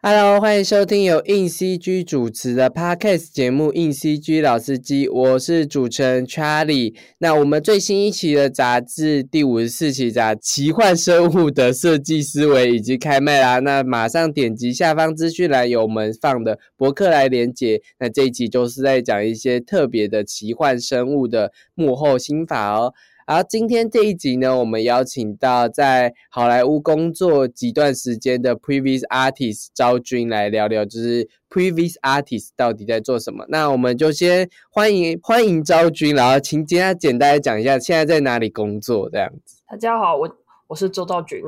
Hello，欢迎收听由硬 CG 主持的 Podcast 节目《硬 CG 老司机》，我是主持人 Charlie。那我们最新一期的杂志第五十四期杂《奇幻生物的设计思维》已经开卖啦。那马上点击下方资讯栏有我们放的博客来连接。那这一集就是在讲一些特别的奇幻生物的幕后心法哦。然后今天这一集呢，我们邀请到在好莱坞工作几段时间的 Previous Artist 昭君来聊聊，就是 Previous Artist 到底在做什么。那我们就先欢迎欢迎昭君，然后请简单简单讲一下现在在哪里工作这样子。大家好，我我是周兆君，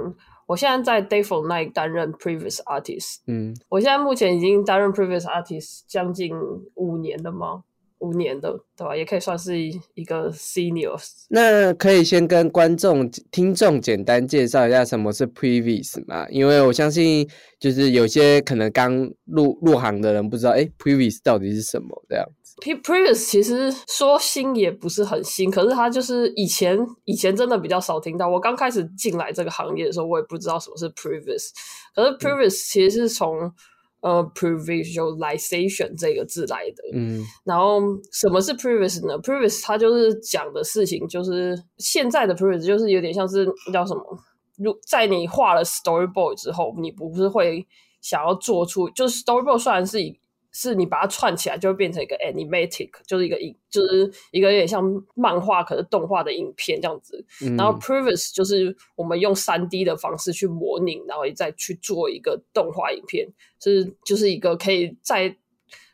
我现在在 Day for Night 担任 Previous Artist。嗯，我现在目前已经担任 Previous Artist 将近五年了吗？五年的，对吧？也可以算是一个 seniors。那可以先跟观众、听众简单介绍一下什么是 previous 嘛？因为我相信，就是有些可能刚入入行的人不知道，哎，previous 到底是什么这样子。previous 其实说新也不是很新，可是它就是以前以前真的比较少听到。我刚开始进来这个行业的时候，我也不知道什么是 previous。可是 previous 其实是从呃，previsualization 这个字来的，嗯，然后什么是 previous 呢？previous 它就是讲的事情，就是现在的 previous 就是有点像是叫什么？如在你画了 storyboard 之后，你不是会想要做出，就是 storyboard 虽然是以是你把它串起来，就会变成一个 animatic，就是一个影，就是一个有点像漫画，可是动画的影片这样子。然后 previous 就是我们用三 D 的方式去模拟，然后再去做一个动画影片，是就是一个可以在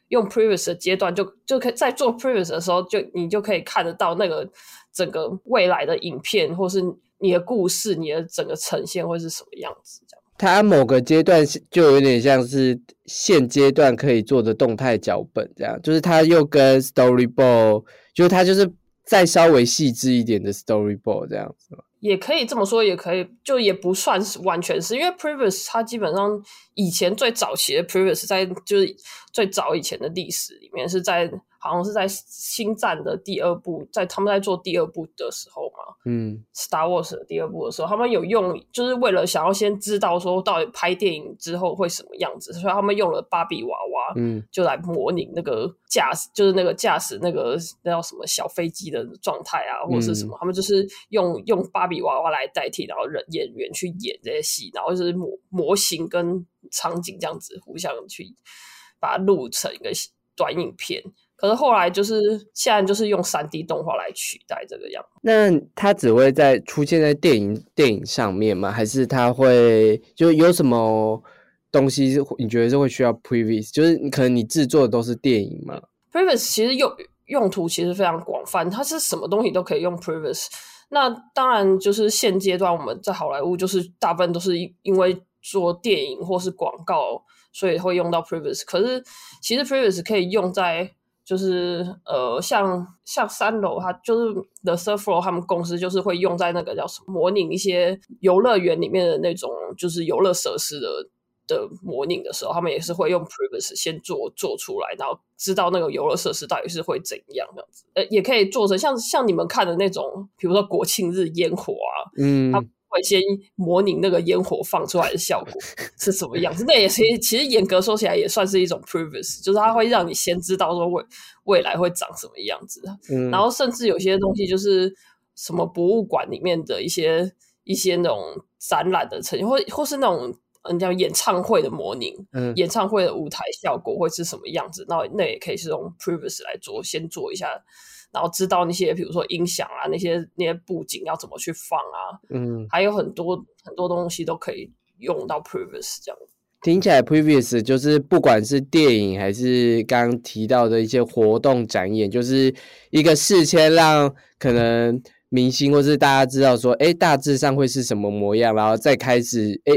用 previous 的阶段，就就可以在做 previous 的时候，就你就可以看得到那个整个未来的影片，或是你的故事，你的整个呈现会是什么样子。它某个阶段就有点像是现阶段可以做的动态脚本，这样就是它又跟 storyboard，就是它就是再稍微细致一点的 storyboard 这样子也可以这么说，也可以就也不算是完全是因为 previous 它基本上以前最早期的 previous 在就是最早以前的历史里面是在。好像是在星战的第二部，在他们在做第二部的时候嘛，嗯，Star Wars 的第二部的时候，他们有用，就是为了想要先知道说到底拍电影之后会什么样子，所以他们用了芭比娃娃，嗯，就来模拟那个驾驶，就是那个驾驶那个那叫什么小飞机的状态啊，或者是什么，他们就是用用芭比娃娃来代替，然后人演员去演这些戏，然后就是模模型跟场景这样子互相去把它录成一个短影片。可是后来就是现在就是用三 D 动画来取代这个样。那它只会在出现在电影电影上面吗？还是它会就有什么东西是你觉得是会需要 previous？就是可能你制作的都是电影嘛？previous 其实用用途其实非常广泛，它是什么东西都可以用 previous。那当然就是现阶段我们在好莱坞就是大部分都是因因为做电影或是广告，所以会用到 previous。可是其实 previous 可以用在就是呃，像像三楼，它就是 The Floor，他们公司就是会用在那个叫什么模拟一些游乐园里面的那种，就是游乐设施的的模拟的时候，他们也是会用 Previous 先做做出来，然后知道那个游乐设施到底是会怎样这样子。呃，也可以做成像像你们看的那种，比如说国庆日烟火啊，嗯。会先模拟那个烟火放出来的效果 是什么样子，那也是其实严格说起来也算是一种 previous，就是它会让你先知道说未未来会长什么样子。嗯，然后甚至有些东西就是什么博物馆里面的一些一些那种展览的呈现，或或是那种嗯叫演唱会的模拟，嗯，演唱会的舞台效果会是什么样子，那那也可以是用 previous 来做，先做一下。然后知道那些，比如说音响啊，那些那些布景要怎么去放啊，嗯，还有很多很多东西都可以用到 previous 这样。听起来 previous 就是不管是电影还是刚刚提到的一些活动展演，就是一个事先让可能明星或是大家知道说，哎，大致上会是什么模样，然后再开始哎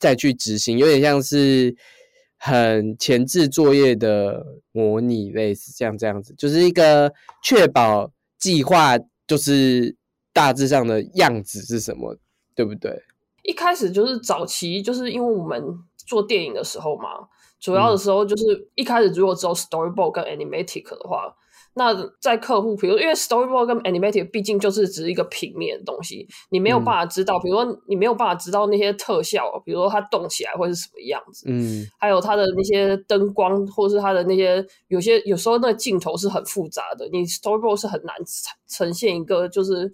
再去执行，有点像是。很前置作业的模拟，类似这样这样子，就是一个确保计划就是大致上的样子是什么，对不对？一开始就是早期，就是因为我们做电影的时候嘛，主要的时候就是一开始如果只有 storyboard 跟 animatic 的话，那在客户，比如因为 storyboard 跟 animated 毕竟就是只是一个平面的东西，你没有办法知道，比如说你没有办法知道那些特效，比如说它动起来会是什么样子，嗯。还有它的那些灯光，或是它的那些有些有时候那个镜头是很复杂的，你 storyboard 是很难呈呈现一个就是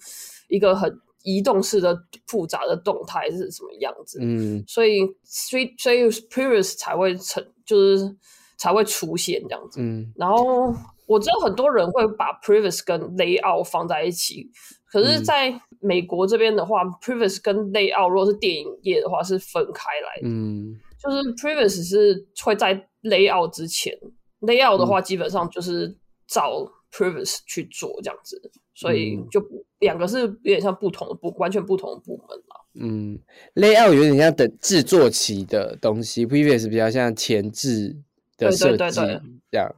一个很移动式的复杂的动态是什么样子，嗯。所以所以所以 previous 才会成就是才会出现这样子。嗯。然后我知道很多人会把 previous 跟 layout 放在一起，可是嗯。在美国这边的话、p r e v i o u s 跟 layout 如果是电影业的话是分开来的，嗯。就是 previous 是会在 layout 之前，layout 的话基本上就是照 previous 去做这样子，所以嗯。就两个是有点像不同的部，完全不同的部门了。嗯，layout 有点像等制作期的东西，previous 比较像前置的对设计对对对。这样。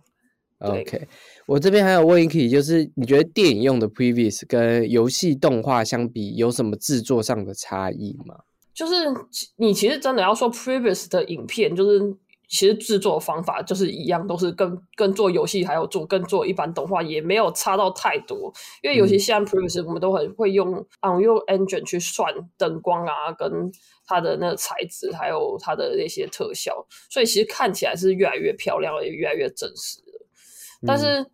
对 OK，我这边还有问一题，就是你觉得电影用的 previous 跟游戏动画相比，有什么制作上的差异吗？就是你其实真的要说 previous 的影片，就是其实制作方法就是一样，都是跟跟做游戏还有做跟做一般动画也没有差到太多。因为尤其像 previous 我们都很会用 Unreal Engine 去算灯光啊，跟它的那个材质，还有它的那些特效，所以其实看起来是越来越漂亮，也越来越真实的。但是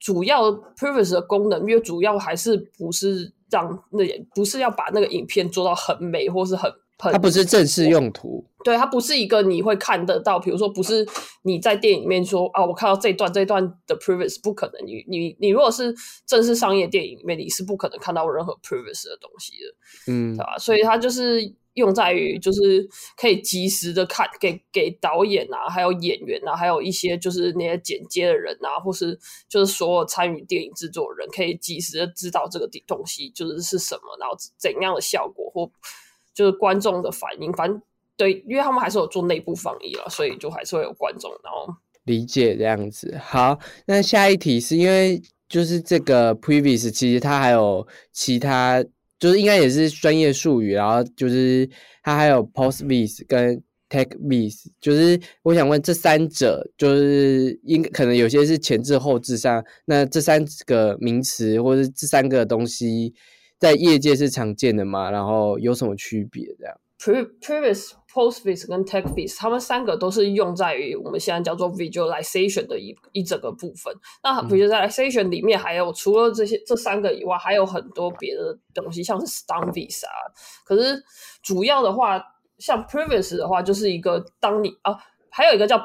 主要 previous 的功能，因为主要还是不是让那不是要把那个影片做到很美或是很很它不是正式用途。对，它不是一个你会看得到，比如说不是你在电影里面说啊，我看到这一段这一段的 previous 不可能，你你你如果是正式商业电影里面，你是不可能看到任何 previous 的东西的，嗯对吧？所以它就是用在于就是可以及时的看给给导演啊，还有演员啊，还有一些就是那些剪接的人啊，或是就是所有参与电影制作人，可以及时的知道这个东西就是是什么，然后怎样的效果或就是观众的反应，反正对，因为他们还是有做内部放映了，所以就还是会有观众，然后理解这样子。好，那下一题是因为就是这个 previous，其实它还有其他，就是应该也是专业术语，然后就是它还有 post vis 跟 tech vis，就是我想问这三者，就是应可能有些是前置后置上，那这三个名词或者这三个东西在业界是常见的吗？然后有什么区别？这样？pre previous post vis 跟 tech vis，他们三个都是用在于我们现在叫做 visualization 的一一整个部分。那 visualization 里面还有除了这些这三个以外，还有很多别的东西，像是 stun vis 啊。可是主要的话，像 previous 的话，就是一个当你啊，还有一个叫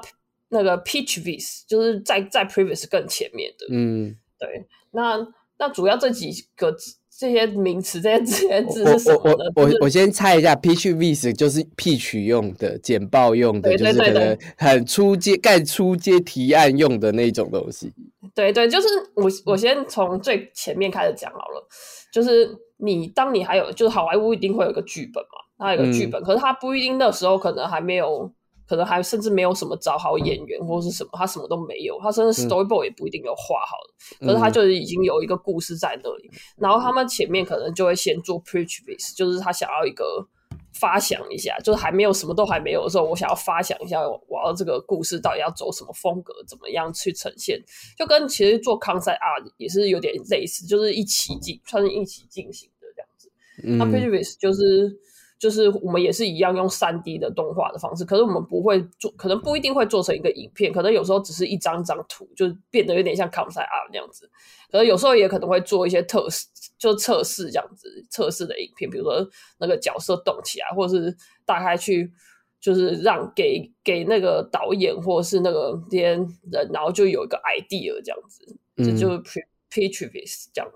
那个 pitch vis，就是在在 previous 更前面的。嗯，对，那那主要这几个字这些名词、这些这些字是什么呢？我我我我先猜一下，pitch vis 就是 pitch 用的，简报用的，对就是可能很出街干出街提案用的那种东西。对对，就是我我先从最前面开始讲好了，就是你当你还有就是好莱坞一定会有一个剧本嘛，它有一个剧本，可是它不一定那时候可能还没有，可能还甚至没有什么找好演员或是什么，他什么都没有，他甚至 storyboard 也不一定有画好的，可是他就是已经有一个故事在那里，然后他们前面可能就会先做 preach base，就是他想要一个。发想一下，就是还没有什么都还没有的时候，我想要发想一下，我要这个故事到底要走什么风格，怎么样去呈现，就跟其实做 concept art 也是有点类似，就是一起进，算是一起进行的这样子。那嗯 previous 就是就是我们也是一样用三 D 的动画的方式，可是我们不会做，可能不一定会做成一个影片，可能有时候只是一张张图，就变得有点像 concept art 那样子。可是有时候也可能会做一些测试，就测试这样子，测试的影片，比如说那个角色动起来，或者是大概去就是让给给那个导演或者是那个这些人，然后就有一个 idea 这样子，这就是 pre previous 这样。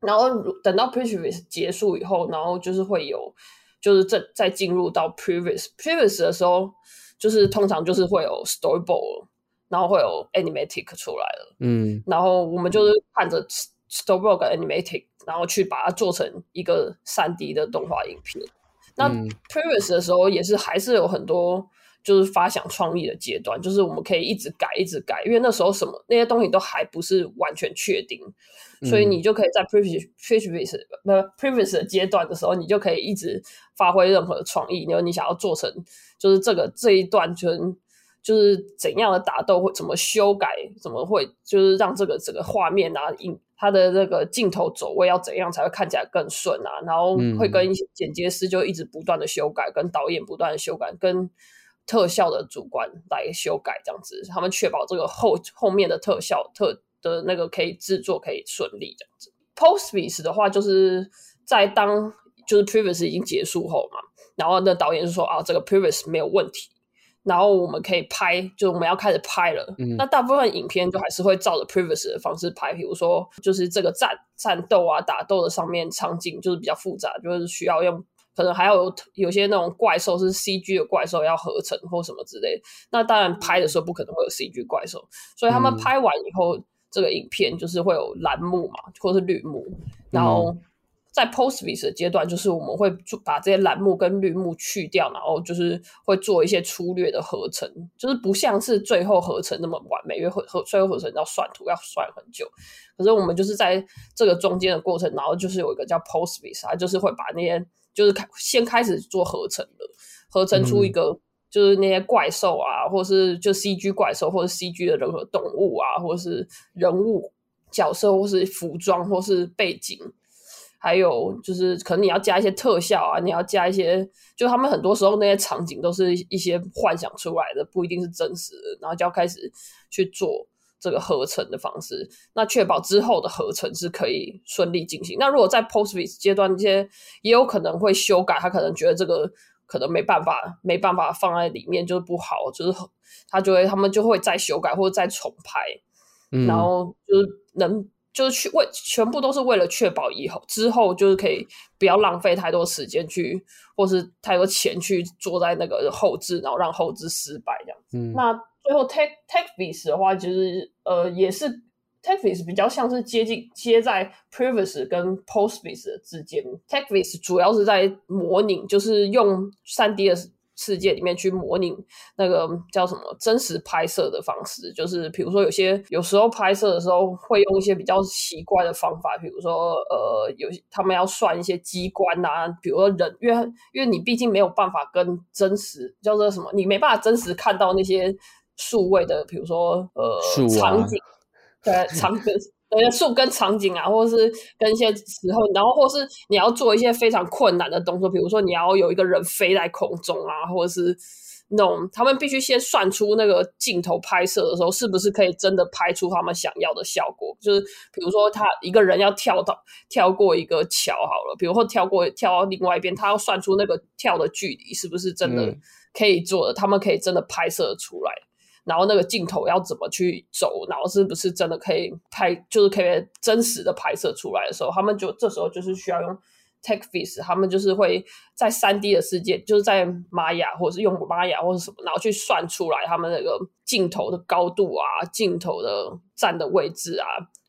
然后等到 previous 结束以后，然后就是会有，就是再再进入到 previous previous 的时候，就是通常就是会有 storyboard，然后会有 animatic 出来了，嗯。然后我们就是看着 storyboard 跟 animatic，然后去把它做成一个三 D 的动画影片。那嗯。previous 的时候也是还是有很多就是发想创意的阶段，就是我们可以一直改一直改，因为那时候什么那些东西都还不是完全确定，所以嗯你就可以在 previous previous 不 previous 的阶段的时候，你就可以一直发挥任何的创意，然后你想要做成就是这个这一段就就是怎样的打斗会怎么修改，怎么会就是让这个整个画面啊，影它的那个镜头走位要怎样才会看起来更顺啊？然后会跟剪接师就一直不断的修改，跟导演不断的修改，跟特效的主观来修改，这样子，他们确保这个后后面的特效特的那个可以制作可以顺利这样子。Post piece 的话，就是在当就是 previous 已经结束后嘛，然后那导演就说啊，这个 previous 没有问题。然后我们可以拍，就我们要开始拍了。那大部分影片就还是会照着 previous 的方式拍，比如说就是这个战战斗啊、打斗的上面场景就是比较复杂，就是需要用，可能还要有有些那种怪兽是 CG 的怪兽要合成或什么之类。那当然拍的时候不可能会有 CG 怪兽，所以他们拍完以后，这个影片就是会有蓝幕嘛，或是绿幕，然后。在 post vis 的阶段，就是我们会把这些蓝幕跟绿幕去掉，然后就是会做一些粗略的合成，就是不像是最后合成那么完美，因为合合最后合成要算图要算很久。可是我们就是在这个中间的过程，然后就是有一个叫 post vis，它就是会把那些就是开先开始做合成的，合成出一个就是那些怪兽啊，或是就 CG 怪兽，或者 CG 的任何动物啊，或者是人物角色，或是服装，或是背景。还有就是，可能你要加一些特效啊，你要加一些，就他们很多时候那些场景都是一些幻想出来的，不一定是真实的，然后就要开始去做这个合成的方式，那确保之后的合成是可以顺利进行。那如果在 post vis 阶段，这些也有可能会修改，他可能觉得这个可能没办法，没办法放在里面就是不好，就是他就会他们就会再修改或者再重拍，然后就是能。就是去为全部都是为了确保以后之后就是可以不要浪费太多时间去，或是太多钱去做在那个后置，然后让后置失败这样子。那最后 tech tech vis 的话，就是呃也是 tech vis 比较像是接近接在 previous 跟 post vis 之间。tech vis 主要是在模拟，就是用三 D 的。世界里面去模拟那个叫什么真实拍摄的方式，就是比如说有些有时候拍摄的时候会用一些比较奇怪的方法，比如说呃有他们要算一些机关啊，比如说人，因为因为你毕竟没有办法跟真实叫做什么，你没办法真实看到那些数位的，比如说呃 场景，对场景。呃，树跟场景啊，或者是跟一些时候，然后或是你要做一些非常困难的动作，比如说你要有一个人飞在空中啊，或者是那种他们必须先算出那个镜头拍摄的时候是不是可以真的拍出他们想要的效果。就是比如说他一个人要跳到跳过一个桥好了，比如说跳过跳到另外一边，他要算出那个跳的距离是不是真的可以做的，他们可以真的拍摄出来。然后那个镜头要怎么去走，然后是不是真的可以拍，就是可以真实的拍摄出来的时候，他们就这时候就是需要用 tech vis，他们就是会在三 D 的世界，就是在玛雅或者是用玛雅或者什么，然后去算出来他们那个镜头的高度啊，镜头的站的位置啊，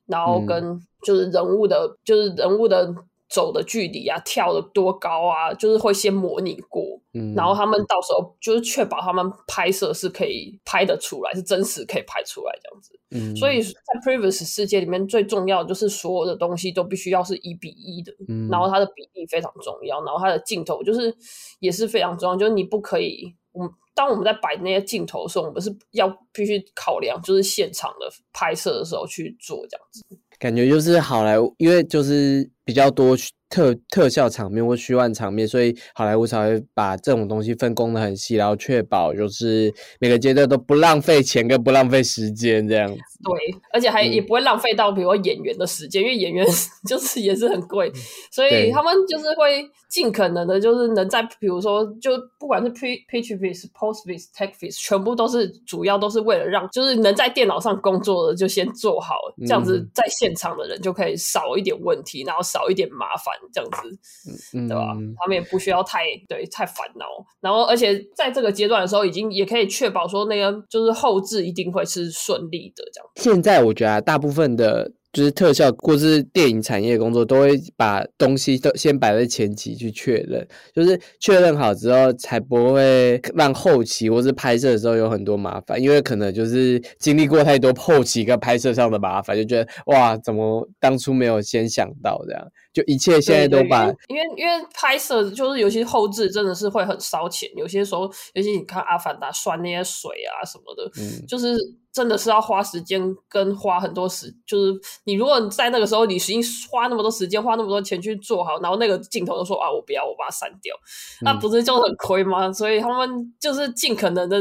然后跟就是人物的，就是人物的。走的距离啊，跳的多高啊，就是会先模拟过，嗯然后他们到时候就是确保他们拍摄是可以拍得出来，是真实可以拍出来这样子。嗯，所以在 previous 世界里面最重要就是所有的东西都必须要是一比一的，嗯然后它的比例非常重要，然后它的镜头就是也是非常重要，就是你不可以，我们当我们在摆那些镜头的时候，我们是要必须考量就是现场的拍摄的时候去做这样子。感觉就是好莱坞，因为就是比较多特特效场面或虚幻场面，所以好莱坞才会把这种东西分工的很细，然后确保就是每个阶段都不浪费钱跟不浪费时间这样子。对，而且还也不会浪费到比如演员的时间，因为演员 就是也是很贵，所以他们就是会尽可能的，就是能在比如说就不管是 pre pitch vis post vis tech vis，全部都是主要都是为了让就是能在电脑上工作的就先做好，这样子在现场的人就可以少一点问题，然后少一点麻烦，这样子，对吧？他们也不需要太对太烦恼，然后而且在这个阶段的时候，已经也可以确保说那个就是后置一定会是顺利的这样。现在我觉得大部分的就是特效或是电影产业工作，都会把东西都先摆在前期去确认，就是确认好之后，才不会让后期或是拍摄的时候有很多麻烦，因为可能就是经历过太多后期跟拍摄上的麻烦，就觉得哇，怎么当初没有先想到这样。就一切现在都把，因为因为拍摄就是尤其后置真的是会很烧钱，有些时候尤其你看《阿凡达》拴那些水啊什么的，嗯，就是真的是要花时间跟花很多时，就是你如果在那个时候你已经花那么多时间花那么多钱去做好，然后那个镜头都说啊我不要我把它删掉，那不是就很亏吗？所以他们就是尽可能的，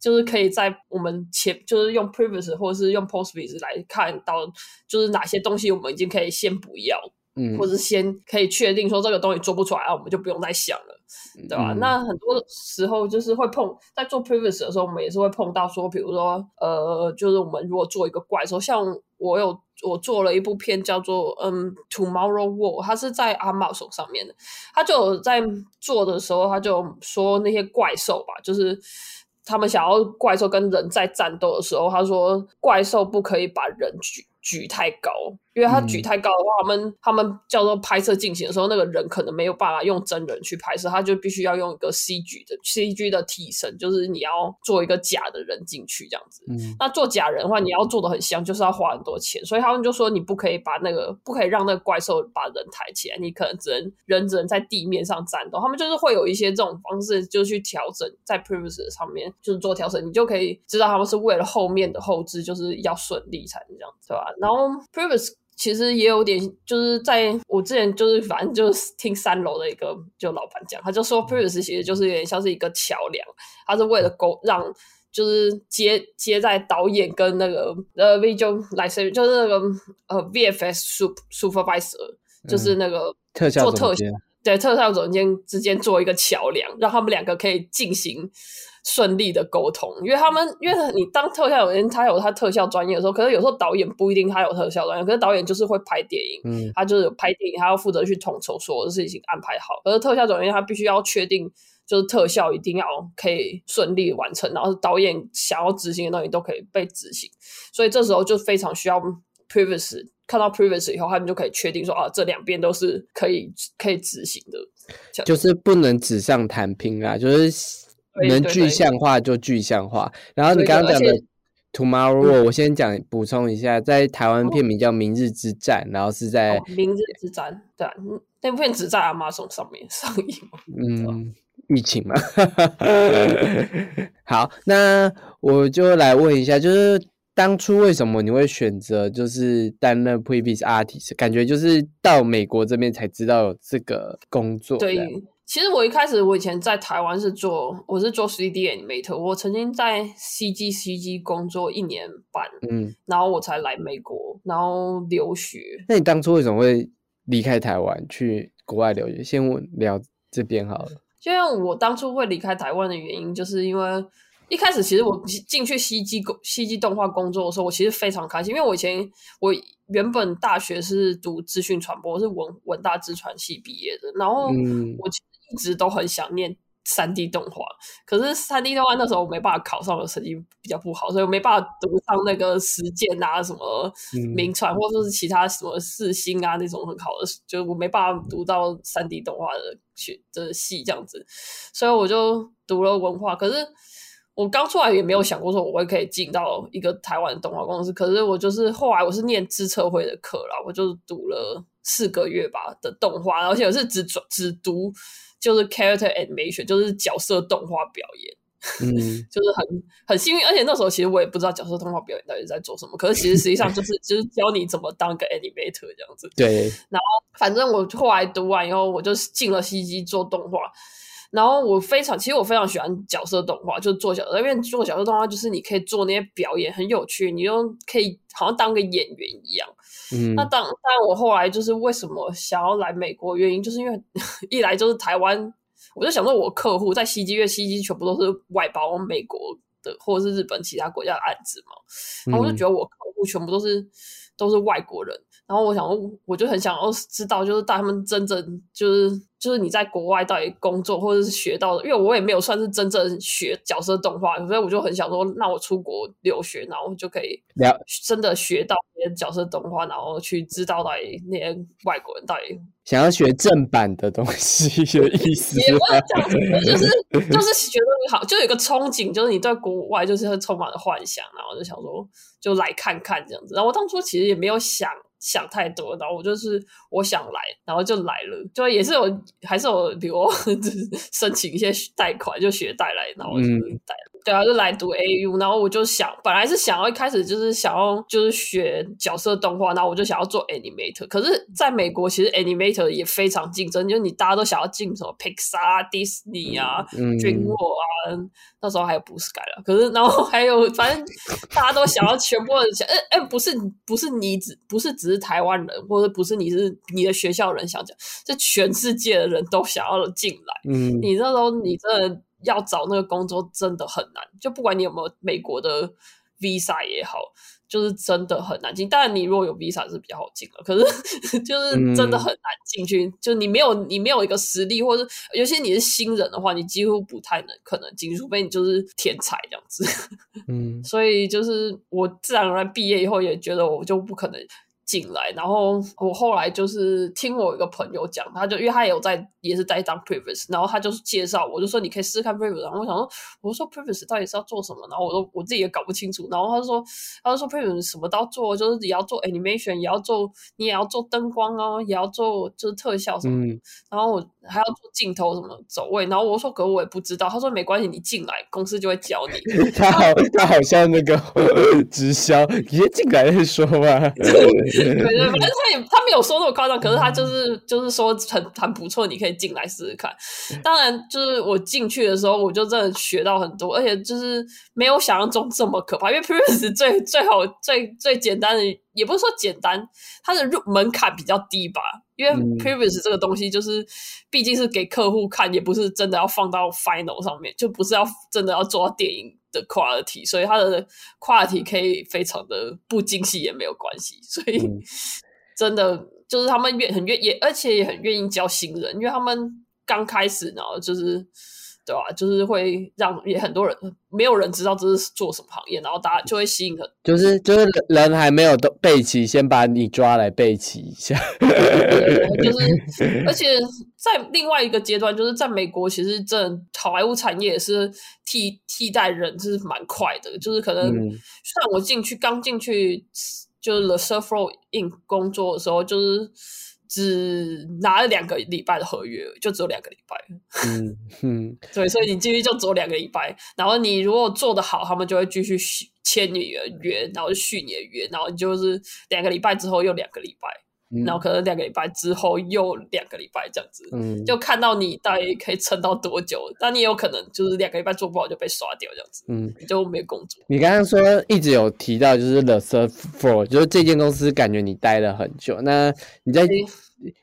就是可以在我们前就是用 previous 或者是用 post vis 来看到，就是哪些东西我们已经可以先不要。或者先可以确定说这个东西做不出来啊，我们就不用再想了，对吧？那很多时候就是会碰在做 previous 的时候，我们也是会碰到说，比如说呃，就是我们如果做一个怪兽，像我有我做了一部片叫做嗯 Tomorrow War，它是在阿茂手上面的，他就在做的时候，他就说那些怪兽吧，就是他们想要怪兽跟人在战斗的时候，他说怪兽不可以把人举举太高。因为他举太高的话，他们他们叫做拍摄进行的时候，那个人可能没有办法用真人去拍摄，他就必须要用一个 CG 的 CG 的替身，就是你要做一个假的人进去这样子。那做假人的话，你要做的很像，就是要花很多钱，所以他们就说你不可以把那个不可以让那个怪兽把人抬起来，你可能只能人只能在地面上战斗。他们就是会有一些这种方式，就去调整在 previous 上面就是做调整，你就可以知道他们是为了后面的后置就是要顺利才能这样，对吧？然后 previous。其实也有点，就是在我之前就是反正就是听三楼的一个就老板讲，他就说 previous 其实就是有点像是一个桥梁，他是为了沟让就是接接在导演跟那个呃 visual 来生，就是那个呃 VFS supervisor，就是那个做特效对特效总监之间做一个桥梁，让他们两个可以进行。顺利的沟通，因为他们，因为你当特效演员，他有他特效专业的时候，可是有时候导演不一定他有特效专业，可是导演就是会拍电影，嗯，他就是拍电影，他要负责去统筹所有的事情安排好，可是特效专业他必须要确定，就是特效一定要可以顺利完成，然后导演想要执行的东西都可以被执行，所以这时候就非常需要 previous 看到 previous 以后，他们就可以确定说啊，这两边都是可以可以执行的，就是不能纸上谈兵啊，就是。能具象化就具象化。然后你刚刚讲的 Tomorrow，我先讲补充一下，在台湾片名叫《明日之战》，然后是在《明日之战》对，那部片只在 Amazon 上面 上映。嗯，疫情嘛。好，那我就来问一下，就是当初为什么你会选择就是担任 Previous Artist？感觉就是到美国这边才知道有这个工作。对。其实我一开始，我以前在台湾是做，我是做 CD animator，我曾经在 CG CG 工作一年半，嗯，然后我才来美国，然后留学。那你当初为什么会离开台湾去国外留学？先问聊这边好了。就像我当初会离开台湾的原因，就是因为一开始其实我进去 CG 工 CG 动画工作的时候，我其实非常开心，因为我以前我原本大学是读资讯传播，我是文文大资传系毕业的，然后我。一直都很想念三 D 动画，可是三 D 动画那时候我没办法考上我成绩比较不好，所以我没办法读上那个实践啊，什么名传或者是其他什么四星啊那种很好的，就是我没办法读到三 D 动画的学的系这样子，所以我就读了文化。可是我刚出来也没有想过说我会可以进到一个台湾的动画公司，可是我就是后来我是念资策会的课啦，我就读了四个月吧的动画，而且我是只只读。就是 character animation，就是角色动画表演，嗯，就是很很幸运，而且那时候其实我也不知道角色动画表演到底在做什么，可是其实实际上就是 就是教你怎么当个 animator 这样子。对。然后反正我后来读完以后，我就进了 CG 做动画，然后我非常其实我非常喜欢角色动画，就是做角色，因为做角色动画就是你可以做那些表演很有趣，你又可以好像当个演员一样。那当当然，我后来就是为什么想要来美国，原因就是因为 一来就是台湾，我就想说，我客户在西基，因为西基全部都是外包美国的或者是日本其他国家的案子嘛，然后我就觉得我客户全部都是都是外国人，然后我想，我就很想要知道，就是他们真正就是就是你在国外到底工作或者是学到的，因为我也没有算是真正学角色动画，所以我就很想说，那我出国留学，然后就可以了真的学到那些角色动画，然后去知道到底那些外国人到底想要学正版的东西的 意思也不吗是这样子，就是就是觉得好，就有一个憧憬，就是你对国外就是会充满了幻想，然后就想说就来看看这样子。然后我当初其实也没有想想太多，然后我就是我想来，然后就来了，就也是有还是有比如 就是申请一些贷款，就学贷来，然后我就嗯贷。对啊，就来读 AU，然后我就想，本来是想要一开始就是想要就是学角色动画，然后我就想要做 animator。可是在美国，其实 animator 也非常竞争，就是你大家都想要进什么 Pixar 啊、迪士尼啊、嗯 DreamWorks 啊，那时候还有 Blue Sky 了。可是然后还有，反正大家都想要全部的想，哎哎，不是不是你只不是只是台湾人，或者不是你是你的学校人想讲，是全世界的人都想要进来。嗯你那时候你真的要找那个工作真的很难，就不管你有没有美国的 visa 也好，就是真的很难进。当然，你如果有 visa 是比较好进了，可是就是真的很难进去。就你没有你没有一个实力，或者尤其你是新人的话，你几乎不太能可能进，除非你就是天才这样子。嗯所以就是我自然而然毕业以后也觉得我就不可能进来，然后我后来就是听我一个朋友讲，他就因为他也有在也是在当 previous，然后他就是介绍我就说你可以试试看 previous，然后我想说我说 previous 到底是要做什么，然后我都我自己也搞不清楚，然后他就说他就说 previous 什么都要做，就是也要做 animation，也要做你也要做灯光啊，也要做就是特效什么的，嗯然后我还要做镜头什么走位，然后我说可我也不知道，他说没关系，你进来公司就会教你。他好，他好像那个直销，你先进来再说吧。对对，反正 他也他没有说那么夸张，可是他就是就是说很很不错，你可以进来试试看。当然，就是我进去的时候，我就真的学到很多，而且就是没有想象中这么可怕。因为 Previous 最最好最最简单的，也不是说简单，它的入门槛比较低吧。因为嗯 Previous 这个东西，就是毕竟是给客户看，也不是真的要放到 Final 上面，就不是要真的要做到电影的 quality，所以它的 quality 可以非常的不精细也没有关系，所以嗯。真的就是他们愿很愿也，而且也很愿意教新人，因为他们刚开始，然后就是对吧、就是会让也很多人没有人知道这是做什么行业，然后大家就会吸引很就是就是人还没有都备齐，先把你抓来备齐一下。就是，而且在另外一个阶段，就是在美国，其实这好莱坞产业也是替替代人是蛮快的，就是可能嗯像我进去刚进去就是 The Surf Road In 工作的时候，就是只拿了两个礼拜的合约，就只有两个礼拜。嗯嗯 对，所以你进去就只有两个礼拜，然后你如果做得好，他们就会继续续签你的约，然后续你的约，然后你就是两个礼拜之后又两个礼拜。嗯然后可能两个礼拜之后又两个礼拜这样子，嗯，就看到你大约可以撑到多久。但你也有可能就是两个礼拜做不好就被刷掉这样子，嗯，你就没工作。你刚刚说一直有提到就是 The Surf Floor，就是这间公司感觉你待了很久。那你在诶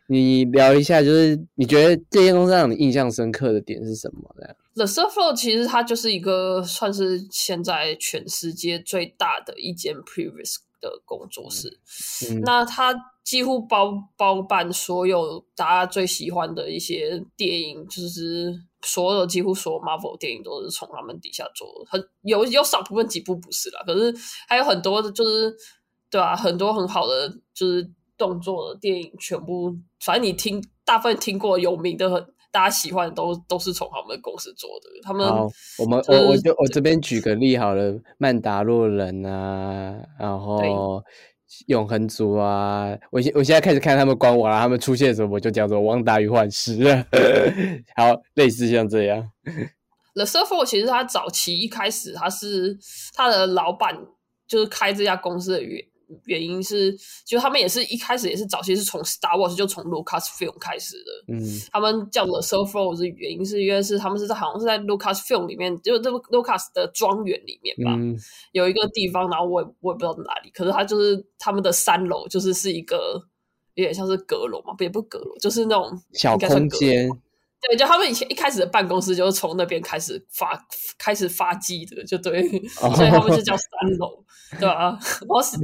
你聊一下，就是你觉得这间公司让你印象深刻的点是什么呢？The Surf Flow 其实它就是一个算是现在全世界最大的一间 Previous 的工作室。嗯那他几乎包包办所有大家最喜欢的一些电影，就是所有几乎所有 Marvel 电影都是从他们底下做的，很有有少部分几部不是啦，可是还有很多的，就是对啊，很多很好的就是动作的电影，全部反正你听大部分听过有名的很。大家喜欢的都都是从他们的公司做的，他们，我们就是我我就我这边举个例好了，曼达洛人啊，然后永恒族啊，我现我现在开始看他们官网了，他们出现的时候我就叫做汪达与幻视，好，类似像这样，The Surfer 其实他早期一开始他是他的老板就是开这家公司的原原因是，就他们也是一开始也是早期是从 Star Wars 就从 Lucasfilm 开始的。嗯他们叫 The s u r f o r 的原因是因为是他们是在好像是在 Lucasfilm 里面，就这个 Lucas 的庄园里面吧，嗯有一个地方，然后我也我也不知道哪里，可是它就是他们的三楼就是是一个有点像是阁楼嘛，不也不是阁楼，就是那种小应该算阁楼空间，对，就他们以前一开始的办公室就是从那边开始发开始发迹的，就对，哦所以他们就叫三楼，对吧、然后是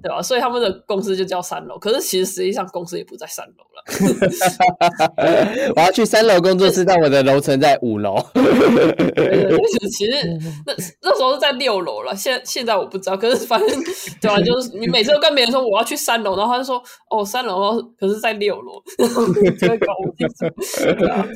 对吧？所以他们的公司就叫三楼，可是其实实际上公司也不在三楼了。我要去三楼工作室，但我的楼层在五楼。对对对，其实那那时候是在六楼了，现现在我不知道。可是反正对吧？就是你每次都跟别人说我要去三楼，然后他就说哦三楼，可是在六楼，就会搞不清楚。对啊。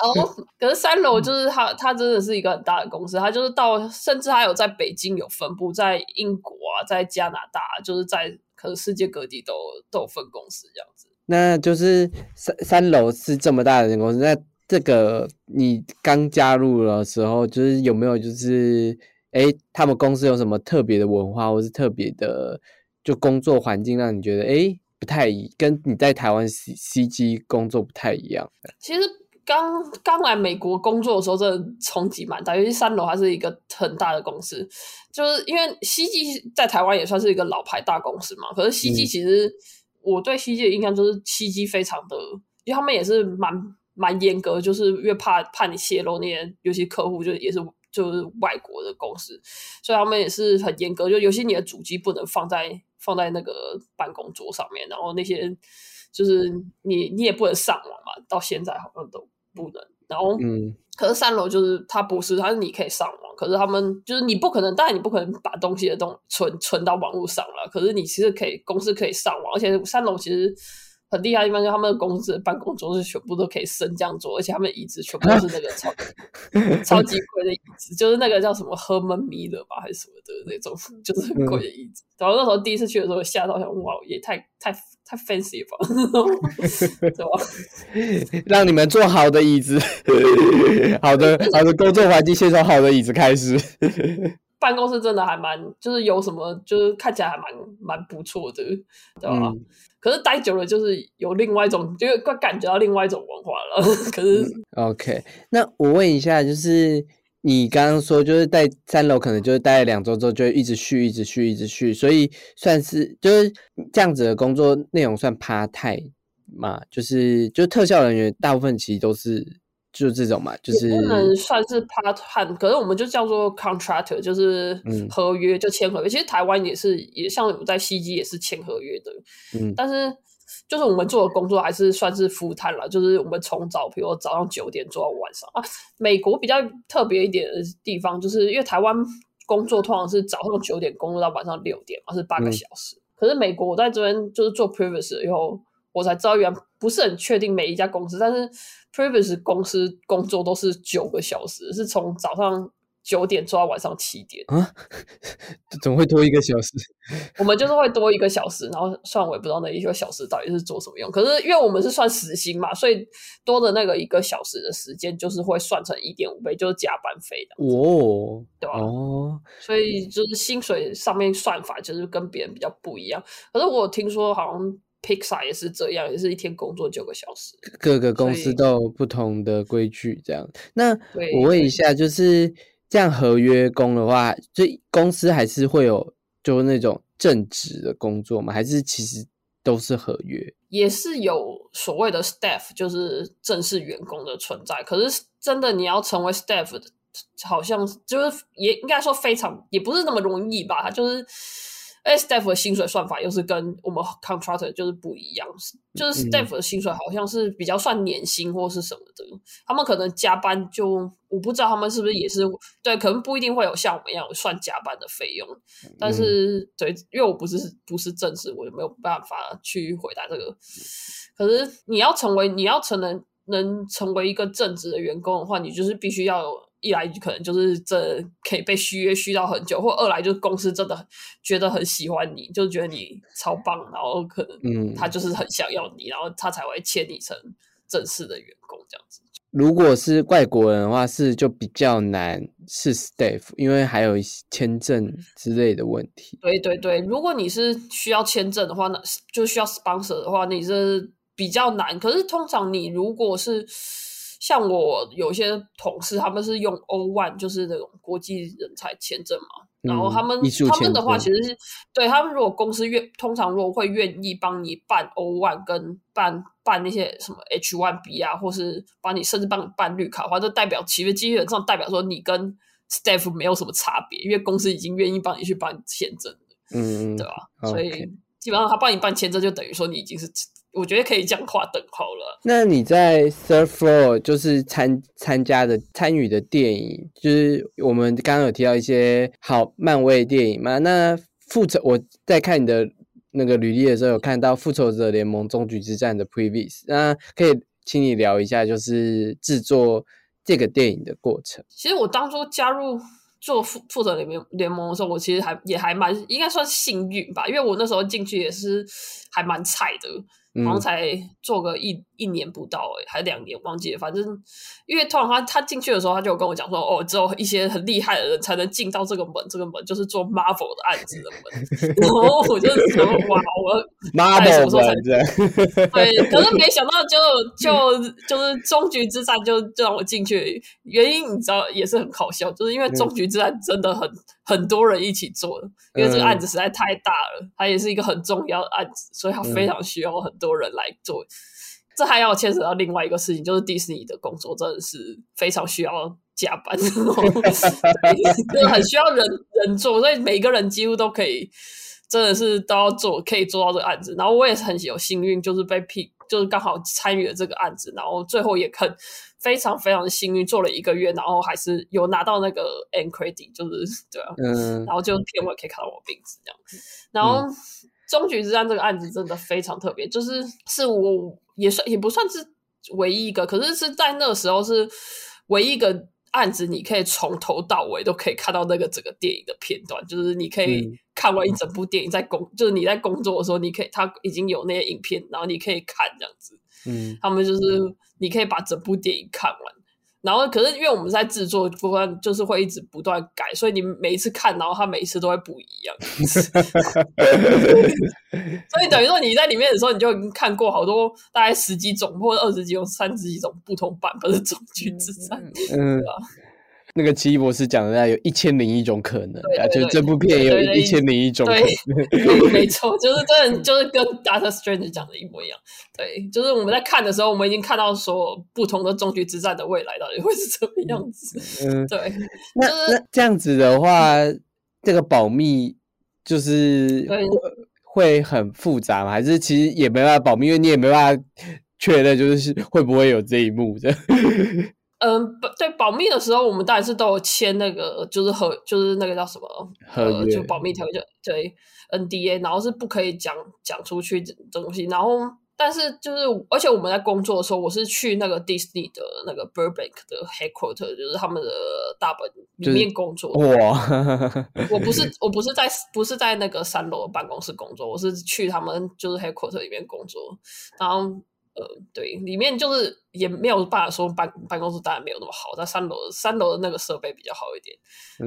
然后，可是三楼就是它，它真的是一个很大的公司，它就是到甚至还有在北京有分部，在英国啊，在加拿大，就是在可能世界各地都都有分公司这样子。那就是三三楼是这么大的公司，那这个你刚加入的时候，就是有没有就是哎，他们公司有什么特别的文化，或是特别的就工作环境，让你觉得哎不太一，跟你在台湾 C C G 工作不太一样？其实。刚刚来美国工作的时候，真的冲击蛮大。尤其三楼还是一个很大的公司，就是因为西基在台湾也算是一个老牌大公司嘛。可是西基其实我对西基的印象就是西基非常的，因为他们也是蛮蛮严格，就是越怕怕你泄露那些，尤其客户就也是就是外国的公司，所以他们也是很严格，就尤其你的主机不能放在放在那个办公桌上面，然后那些就是你你也不能上网嘛。到现在好像都。不能，然后，嗯，可是三楼就是它不是，它是你可以上网，可是他们就是你不可能，当然你不可能把东西的东存存到网络上了，可是你其实可以，公司可以上网，而且三楼其实。很厉害的地方，就他们的公司的办公桌是全部都可以升降桌，而且他们椅子全部都是那个超 超级贵的椅子，就是那个叫什么 Herman Miller 吧，还是什么的那种，就是很贵的椅子。然后那时候第一次去的时候，吓到想，哇，也太太太 fancy 吧，是吧？让你们坐好的椅子，好的好的工作环境，先从好的椅子开始。办公室真的还蛮，就是有什么，就是看起来还蛮蛮不错的，对吧？可是待久了，就是有另外一种，就会感觉到另外一种文化了。可是，OK，那我问一下，就是你刚刚说，就是在三楼，可能就是待了两周之后，就一直续，一直续，一直续，所以算是就是这样子的工作内容算趴太嘛？就是就特效人员大部分其实都是。就这种嘛，就是不能算是 part time，可是我们就叫做 contractor，就是合约就签合约。其实台湾也是，也像我在西基也是签合约的。嗯，但是就是我们做的工作还是算是 full time 了，就是我们从早，比如早上九点做到晚上啊。美国比较特别一点的地方，就是因为台湾工作通常是早上九点工作到晚上六点嘛，是八个小时。可是美国我在这边就是做 previous 以后。我才知道，原不是很确定每一家公司，但是 previous 公司工作都是九个小时，是从早上九点做到晚上七点啊？怎么会多一个小时？我们就是会多一个小时，然后算我也不知道那一个小时到底是做什么用。可是因为我们是算时薪嘛，所以多的那个一个小时的时间就是会算成一点五倍，就是加班费的哦，对吧？哦，所以就是薪水上面算法就是跟别人比较不一样。可是我听说好像。Pixar 也是这样，也是一天工作九个小时。各个公司都有不同的规矩，这样。那我问一下，就是这样合约工的话，就公司还是会有就那种正职的工作吗？还是其实都是合约？也是有所谓的 staff，就是正式员工的存在。可是真的你要成为 staff，好像就是也应该说非常也不是那么容易吧？就是。Staff 的薪水算法又是跟我们 contractor 就是不一样，就是 staff 的薪水好像是比较算年薪或是什么的，他们可能加班就我不知道他们是不是也是对，可能不一定会有像我们一样算加班的费用，但是对，因为我不是不是正式，我就没有办法去回答这个。可是你要成为你要成能能成为一个正职的员工的话，你就是必须要有。一来可能就是这可以被续约续到很久，或二来就是公司真的觉得很喜欢你，就觉得你超棒，然后可能他就是很想要你，然后他才会签你成正式的员工这样子。如果是外国人的话，是就比较难是 staff，因为还有一些签证之类的问题。对对对，如果你是需要签证的话，那就需要 sponsor 的话，你是比较难。可是通常你如果是像我有些同事，他们是用 O one，就是那种国际人才签证嘛。然后他们他们的话，其实是对他们如果公司愿，通常如果会愿意帮你办 O one，跟办办那些什么 H one B 啊，或是帮你甚至帮你办绿卡的话，就代表其实基本上代表说你跟 staff 没有什么差别，因为公司已经愿意帮你去办签证嗯嗯，对吧、所以基本上他帮你办签证，就等于说你已经是，我觉得可以这样划等号了。那你在 Third Floor 就是参参加的参与的电影，就是我们刚刚有提到一些好漫威电影嘛？那复仇我在看你的那个履历的时候，有看到《复仇者联盟：终局之战》的 previous，那可以请你聊一下，就是制作这个电影的过程。其实我当初加入做复复仇联盟联盟的时候，我其实还也还蛮应该算幸运吧，因为我那时候进去也是还蛮菜的，嗯好像才做个一一年不到诶、还两年忘记了，反正因为通常他他进去的时候，他就有跟我讲说，哦，只有一些很厉害的人才能进到这个门，这个门就是做 Marvel 的案子的门，然后我就想说，哇，我大概 什么时候才 Marvel 这样，对，可是 没想到就就就是终局之战就就让我进去，原因你知道也是很好笑，就是因为终局之战真的很很多人一起做的，因为这个案子实在太大了，它也是一个很重要的案子，所以它非常需要很多人来做。这还要牵扯到另外一个事情，就是迪士尼的工作真的是非常需要加班，就很需要人人做，所以每个人几乎都可以，真的是都要做，可以做到这个案子。然后我也是很有幸运，就是被批，就是刚好参与了这个案子，然后最后也很非常非常幸运，做了一个月，然后还是有拿到那个 end credit，就是对啊，嗯然后就片尾可以看到我名字这样。然后《终局之战》这个案子真的非常特别，就是是我也算也不算是唯一一个，可是是在那个时候是唯一一个案子，你可以从头到尾都可以看到那个整个电影的片段，就是你可以嗯看完一整部电影，在工就是你在工作的时候，你可以他已经有那些影片，然后你可以看这样子。嗯他们就是你可以把整部电影看完，然后可是因为我们在制作部分就是会一直不断改，所以你每一次看，然后它每一次都会不一样。所以等于说你在里面的时候，你就已经看过好多大概十几种或者二十几种、三十几种不同版本的终局之战。嗯对啊，那个奇异博士讲的有一千零一种可能啊，就这部片也有一千零一种可对没错，就是真的就是跟 Doctor Strange 讲的一模一样。对，就是我们在看的时候，我们已经看到所有不同的终局之战的未来到底会是什么样子。嗯，对，那就是那这样子的话，这个保密就是会很复杂吗？还是其实也没办法保密，因为你也没办法确认就是会不会有这一幕的。嗯，保对保密的时候，我们当然是都有签那个，就是合，就是那个叫什么合呃，就保密条约，就对 NDA，然后是不可以讲讲出去这东西。然后，但是就是，而且我们在工作的时候，我是去那个 Disney 的那个 Burbank 的 headquarter，就是他们的大本里面工作。哇，我不是我不是在不是在那个三楼的办公室工作，我是去他们就是 headquarter 里面工作，然后呃对，里面就是也没有办法说办办公室当然没有那么好，在三楼三楼的那个设备比较好一点，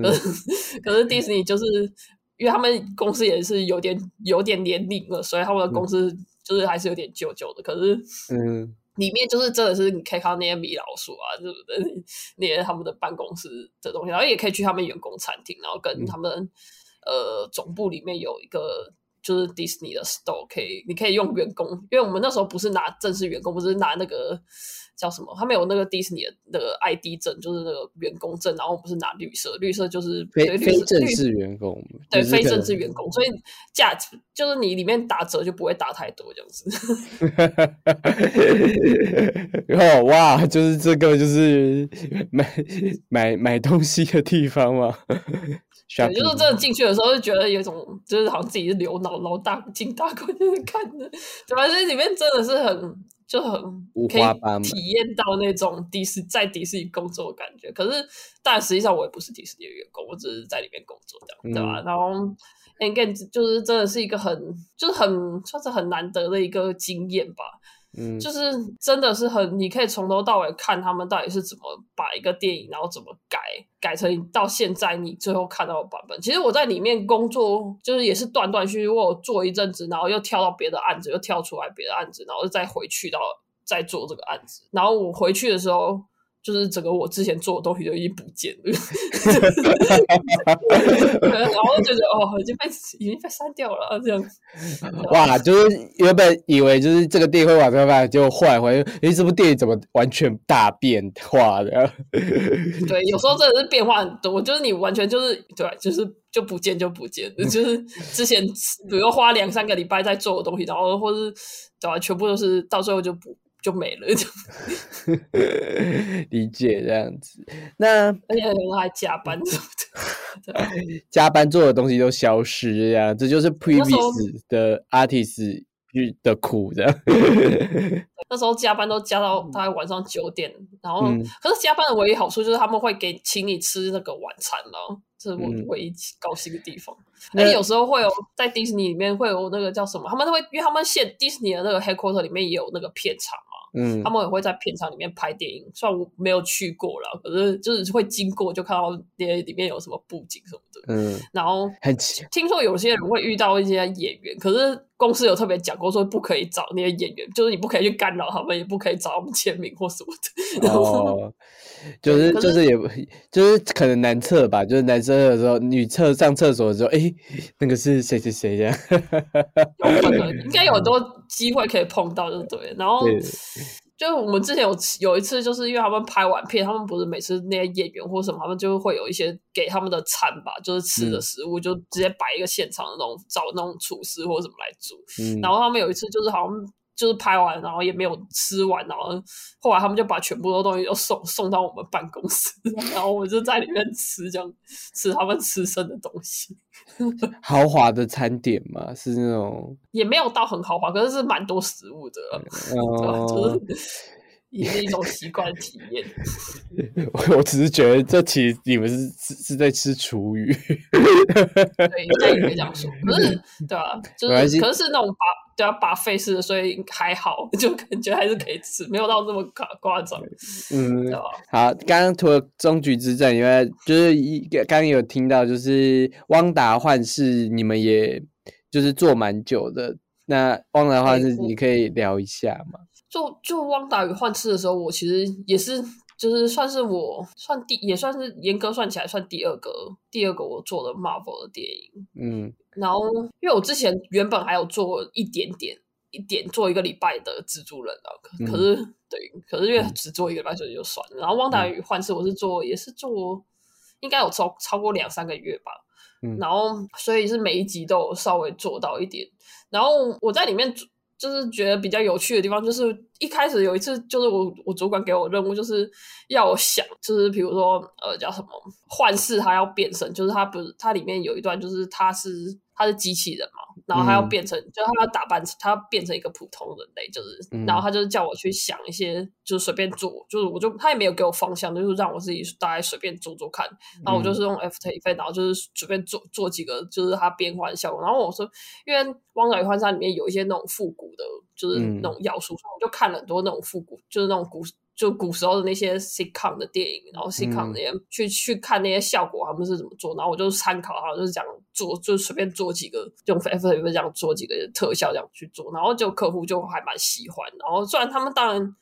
可是、可是迪士尼就是因为他们公司也是有点有点年龄了，所以他们的公司就是还是有点旧旧的，可是嗯。里面就是真的是你可以看到那些米老鼠啊，对不对？那些他们的办公室的东西，然后也可以去他们员工餐厅，然后跟他们、呃总部里面有一个就是迪士尼的 store，可以你可以用员工，因为我们那时候不是拿正式员工，不是拿那个叫什么，他们有那个迪士尼的那个 ID 证，就是那个员工证，然后我们不是拿绿色，绿色就是非非正式员工，对非正式员工，所以价值就是你里面打折就不会打太多这样子。然后哇，就是这个就是买买买东西的地方嘛。对，就是真的进去的时候就觉得有一种，就是好像自己是流脑老大进大馆就是看的，对吧？所以里面真的是很就很五可以体验到那种迪士在迪士尼工作的感觉。可是，但实际上我也不是迪士尼的员工，我只是在里面工作这样，对吧？嗯然后 again 就是真的是一个很就是很算是很难得的一个经验吧。嗯，就是真的是很，你可以从头到尾看他们到底是怎么把一个电影，然后怎么改，改成到现在你最后看到的版本。其实我在里面工作，就是也是断断续续，我做一阵子，然后又跳到别的案子，又跳出来别的案子，然后再回去到再做这个案子。然后我回去的时候，就是整个我之前做的东西都已经不见了，然后觉得哦，已经被已经被删掉了这样。哇，就是原本以为就是这个电影会往这发展，结果后来发现，诶，这部电影怎么完全大变化的？对，有时候真的是变化很多，就是你完全就是对，就是就不见就不见，就是之前比如花两三个礼拜在做的东西，然后或是对吧，全部都是到最后就不。就没了，就 理解这样子。那而且有人还加班什么的，加班做的东西都消失，这样这就是 previous 的 artist 的苦的。那时候加班都加到大概晚上九点，然后可是加班的唯一好处就是他们会给请你吃那个晚餐了。是我唯一高兴的地方。那有时候会有在迪士尼里面会有那个叫什么？他们都会，因为他们现迪士尼的那个 headquarter 里面也有那个片场嘛。嗯，他们也会在片场里面拍电影。虽然我没有去过了，可是就是会经过，就看到那里面有什么布景什么的。嗯，然后很听说有些人会遇到一些演员，可是公司有特别讲过，说不可以找那些演员，就是你不可以去干扰他们，也不可以找他们签名或什么的。哦。就是就是也不就是可能男厕吧，就是男生的时候，女厕上厕所的时候，哎，那个是谁谁谁这样？有可能 应该有很多机会可以碰到，就对。然后就是我们之前有有一次，就是因为他们拍完片，他们不是每次那些演员或什么，他们就会有一些给他们的餐吧，就是吃的食物，就直接摆一个现场的那种找那种厨师或什么来煮。然后他们有一次就是好像。就是拍完，然后也没有吃完，然后后来他们就把全部的东西都送送到我们办公室，然后我就在里面吃，这样吃他们吃剩的东西。豪华的餐点嘛，是那种也没有到很豪华，可是是蛮多食物的，就是 也是一种习惯体验。我只是觉得这其实你们是是是在吃厨余，对，应该也可以这样说，可是对啊，就是可是那种把。对啊，把费事的，所以还好，就感觉还是可以吃，没有到那么夸夸张。嗯，好，刚刚除了终局之战，因为就是一刚刚有听到，就是汪达幻视，你们也就是做蛮久的。那汪达幻视，你可以聊一下吗？就就汪达与幻视的时候，我其实也是，就是算是我算第，也算是严格算起来算第二个，第二个我做的 Marvel 的电影。嗯。然后，因为我之前原本还有做一点点、一点做一个礼拜的蜘蛛人啊，可可是对，可是因为只做一个礼拜，所以就算了。然后《汪达与幻视》我是做，也是做，应该有超超过两三个月吧。嗯然后，所以是每一集都有稍微做到一点。然后我在里面就是觉得比较有趣的地方，就是一开始有一次，就是我我主管给我任务，就是要想，就是比如说呃叫什么幻视，他要变身，就是他不是它里面有一段，就是他是。他是机器人嘛，然后他要变成，就他要打扮成，他要变成一个普通人类，就是，然后他就是叫我去想一些，就是随便做，就是我就他也没有给我方向，就是让我自己大概随便做做看，然后我就是用 After Effects，然后就是随便做做几个，就是他变换效果，然后我说，因为《汪仔与幻山》里面有一些那种复古的，就是那种要素，我就看了很多那种复古，就是那种古。就古时候的那些 sitcom 的电影，然后 sitcom 那些去去看那些效果，他们是怎么做，然后我就参考，然后就是讲做，就随便做几个用 Effects 这样做几个特效这样去做，然后就客户就还蛮喜欢。然后虽然他们当然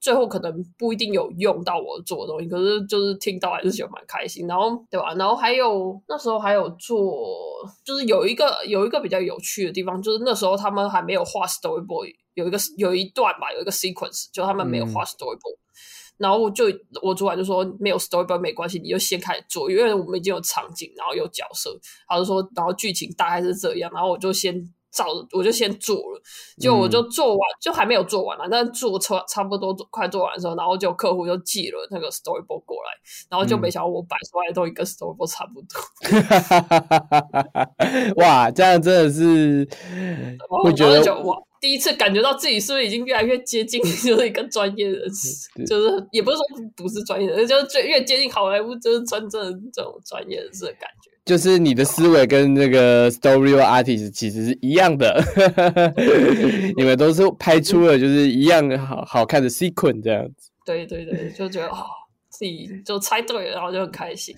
最后可能不一定有用到我做的东西，可是就是听到还是觉得蛮开心。然后对吧？然后还有那时候还有做，就是有一个有一个比较有趣的地方，就是那时候他们还没有画 Storyboard，有一个有一段吧，有一个 sequence，就他们没有画 Storyboard。然后我就我主管就说没有 storyboard 没关系，你就先开始做，因为我们已经有场景，然后有角色，他就说，然后剧情大概是这样，然后我就先照，我就先做了，就我就做完，就还没有做完了，但做差差不多快做完的时候，然后就客户就寄了那个 storyboard 过来，然后就没想到我摆出来都跟 storyboard 差不多，哇，这样真的是我觉得哇。第一次感觉到自己是不是已经越来越接近，就是一个专业人士，就是也不是说不是专业人士，就是越接近好莱坞，就是真正这种专业人士的感觉。就是你的思维跟那个 story artist 其实是一样的，你们都是拍出了就是一样好好看的 sequence 这样子。对对对，就觉得哦。自己就猜对了，然后就很开心。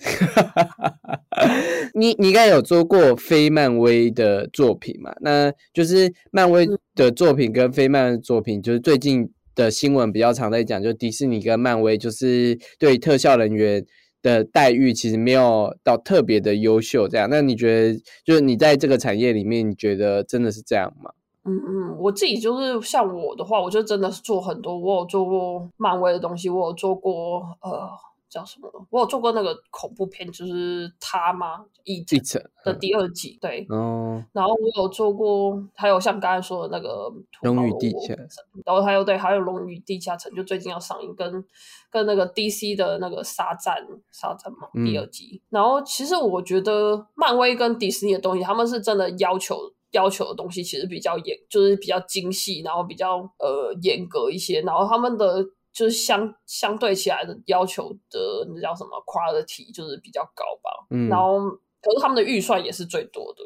你你应该有做过非漫威的作品嘛？那就是漫威的作品跟非漫的作品，就是最近的新闻比较常在讲，就迪士尼跟漫威就是对特效人员的待遇其实没有到特别的优秀这样。那你觉得，就是你在这个产业里面，你觉得真的是这样吗？嗯嗯，我自己就是像我的话，我就真的是做很多，我有做过漫威的东西，我有做过呃。叫什么？我有做过那个恐怖片，就是他吗？一层的第二季，对。哦。然后我有做过，还有像刚才说的那个《龙与地下城》，然后还有对，还有《龙与地下城》，就最近要上映，跟跟那个 DC 的那个沙战沙战嘛第二季。然后其实我觉得漫威跟迪士尼的东西，他们是真的要求要求的东西其实比较严，就是比较精细，然后比较呃严格一些，然后他们的。就是相相对起来的要求的那叫什么 quality 就是比较高吧，嗯，然后可是他们的预算也是最多的，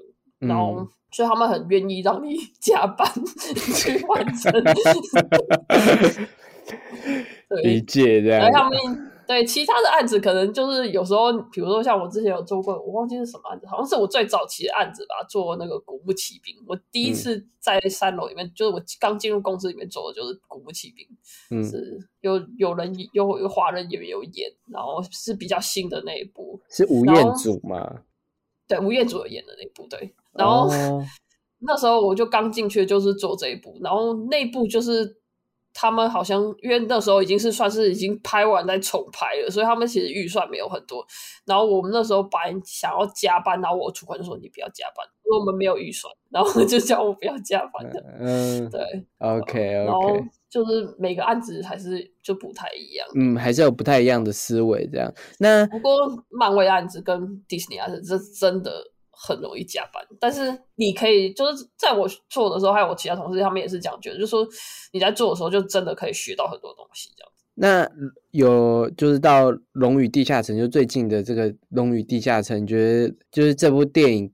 然后所以他们很愿意让你 加班 去完成，理解这样，他们。对其他的案子，可能就是有时候，比如说像我之前有做过，我忘记是什么案子，好像是我最早期的案子吧，做那个古墓奇兵。我第一次在三楼里面，就是我刚进入公司里面做的就是古墓奇兵，是有有人有有华人演员有演，然后是比较新的那一部，是吴彦祖吗？对，吴彦祖演的那一部，对。然后那时候我就刚进去，就是做这一部，然后那部就是。他们好像因为那时候已经是算是已经拍完再重拍了，所以他们其实预算没有很多。然后我们那时候班想要加班，然后我主管就说你不要加班，因为我们没有预算，然后就叫我不要加班的。嗯，对，OK，OK。然后就是每个案子还是就不太一样，嗯，还是有不太一样的思维这样。那不过漫威案子跟迪士尼案子这真的。很容易加班，但是你可以就是在我做的时候，还有我其他同事，他们也是这样觉得，就是说你在做的时候，就真的可以学到很多东西这样子。那有就是到《龙与地下城》就最近的这个《龙与地下城》，觉得就是这部电影，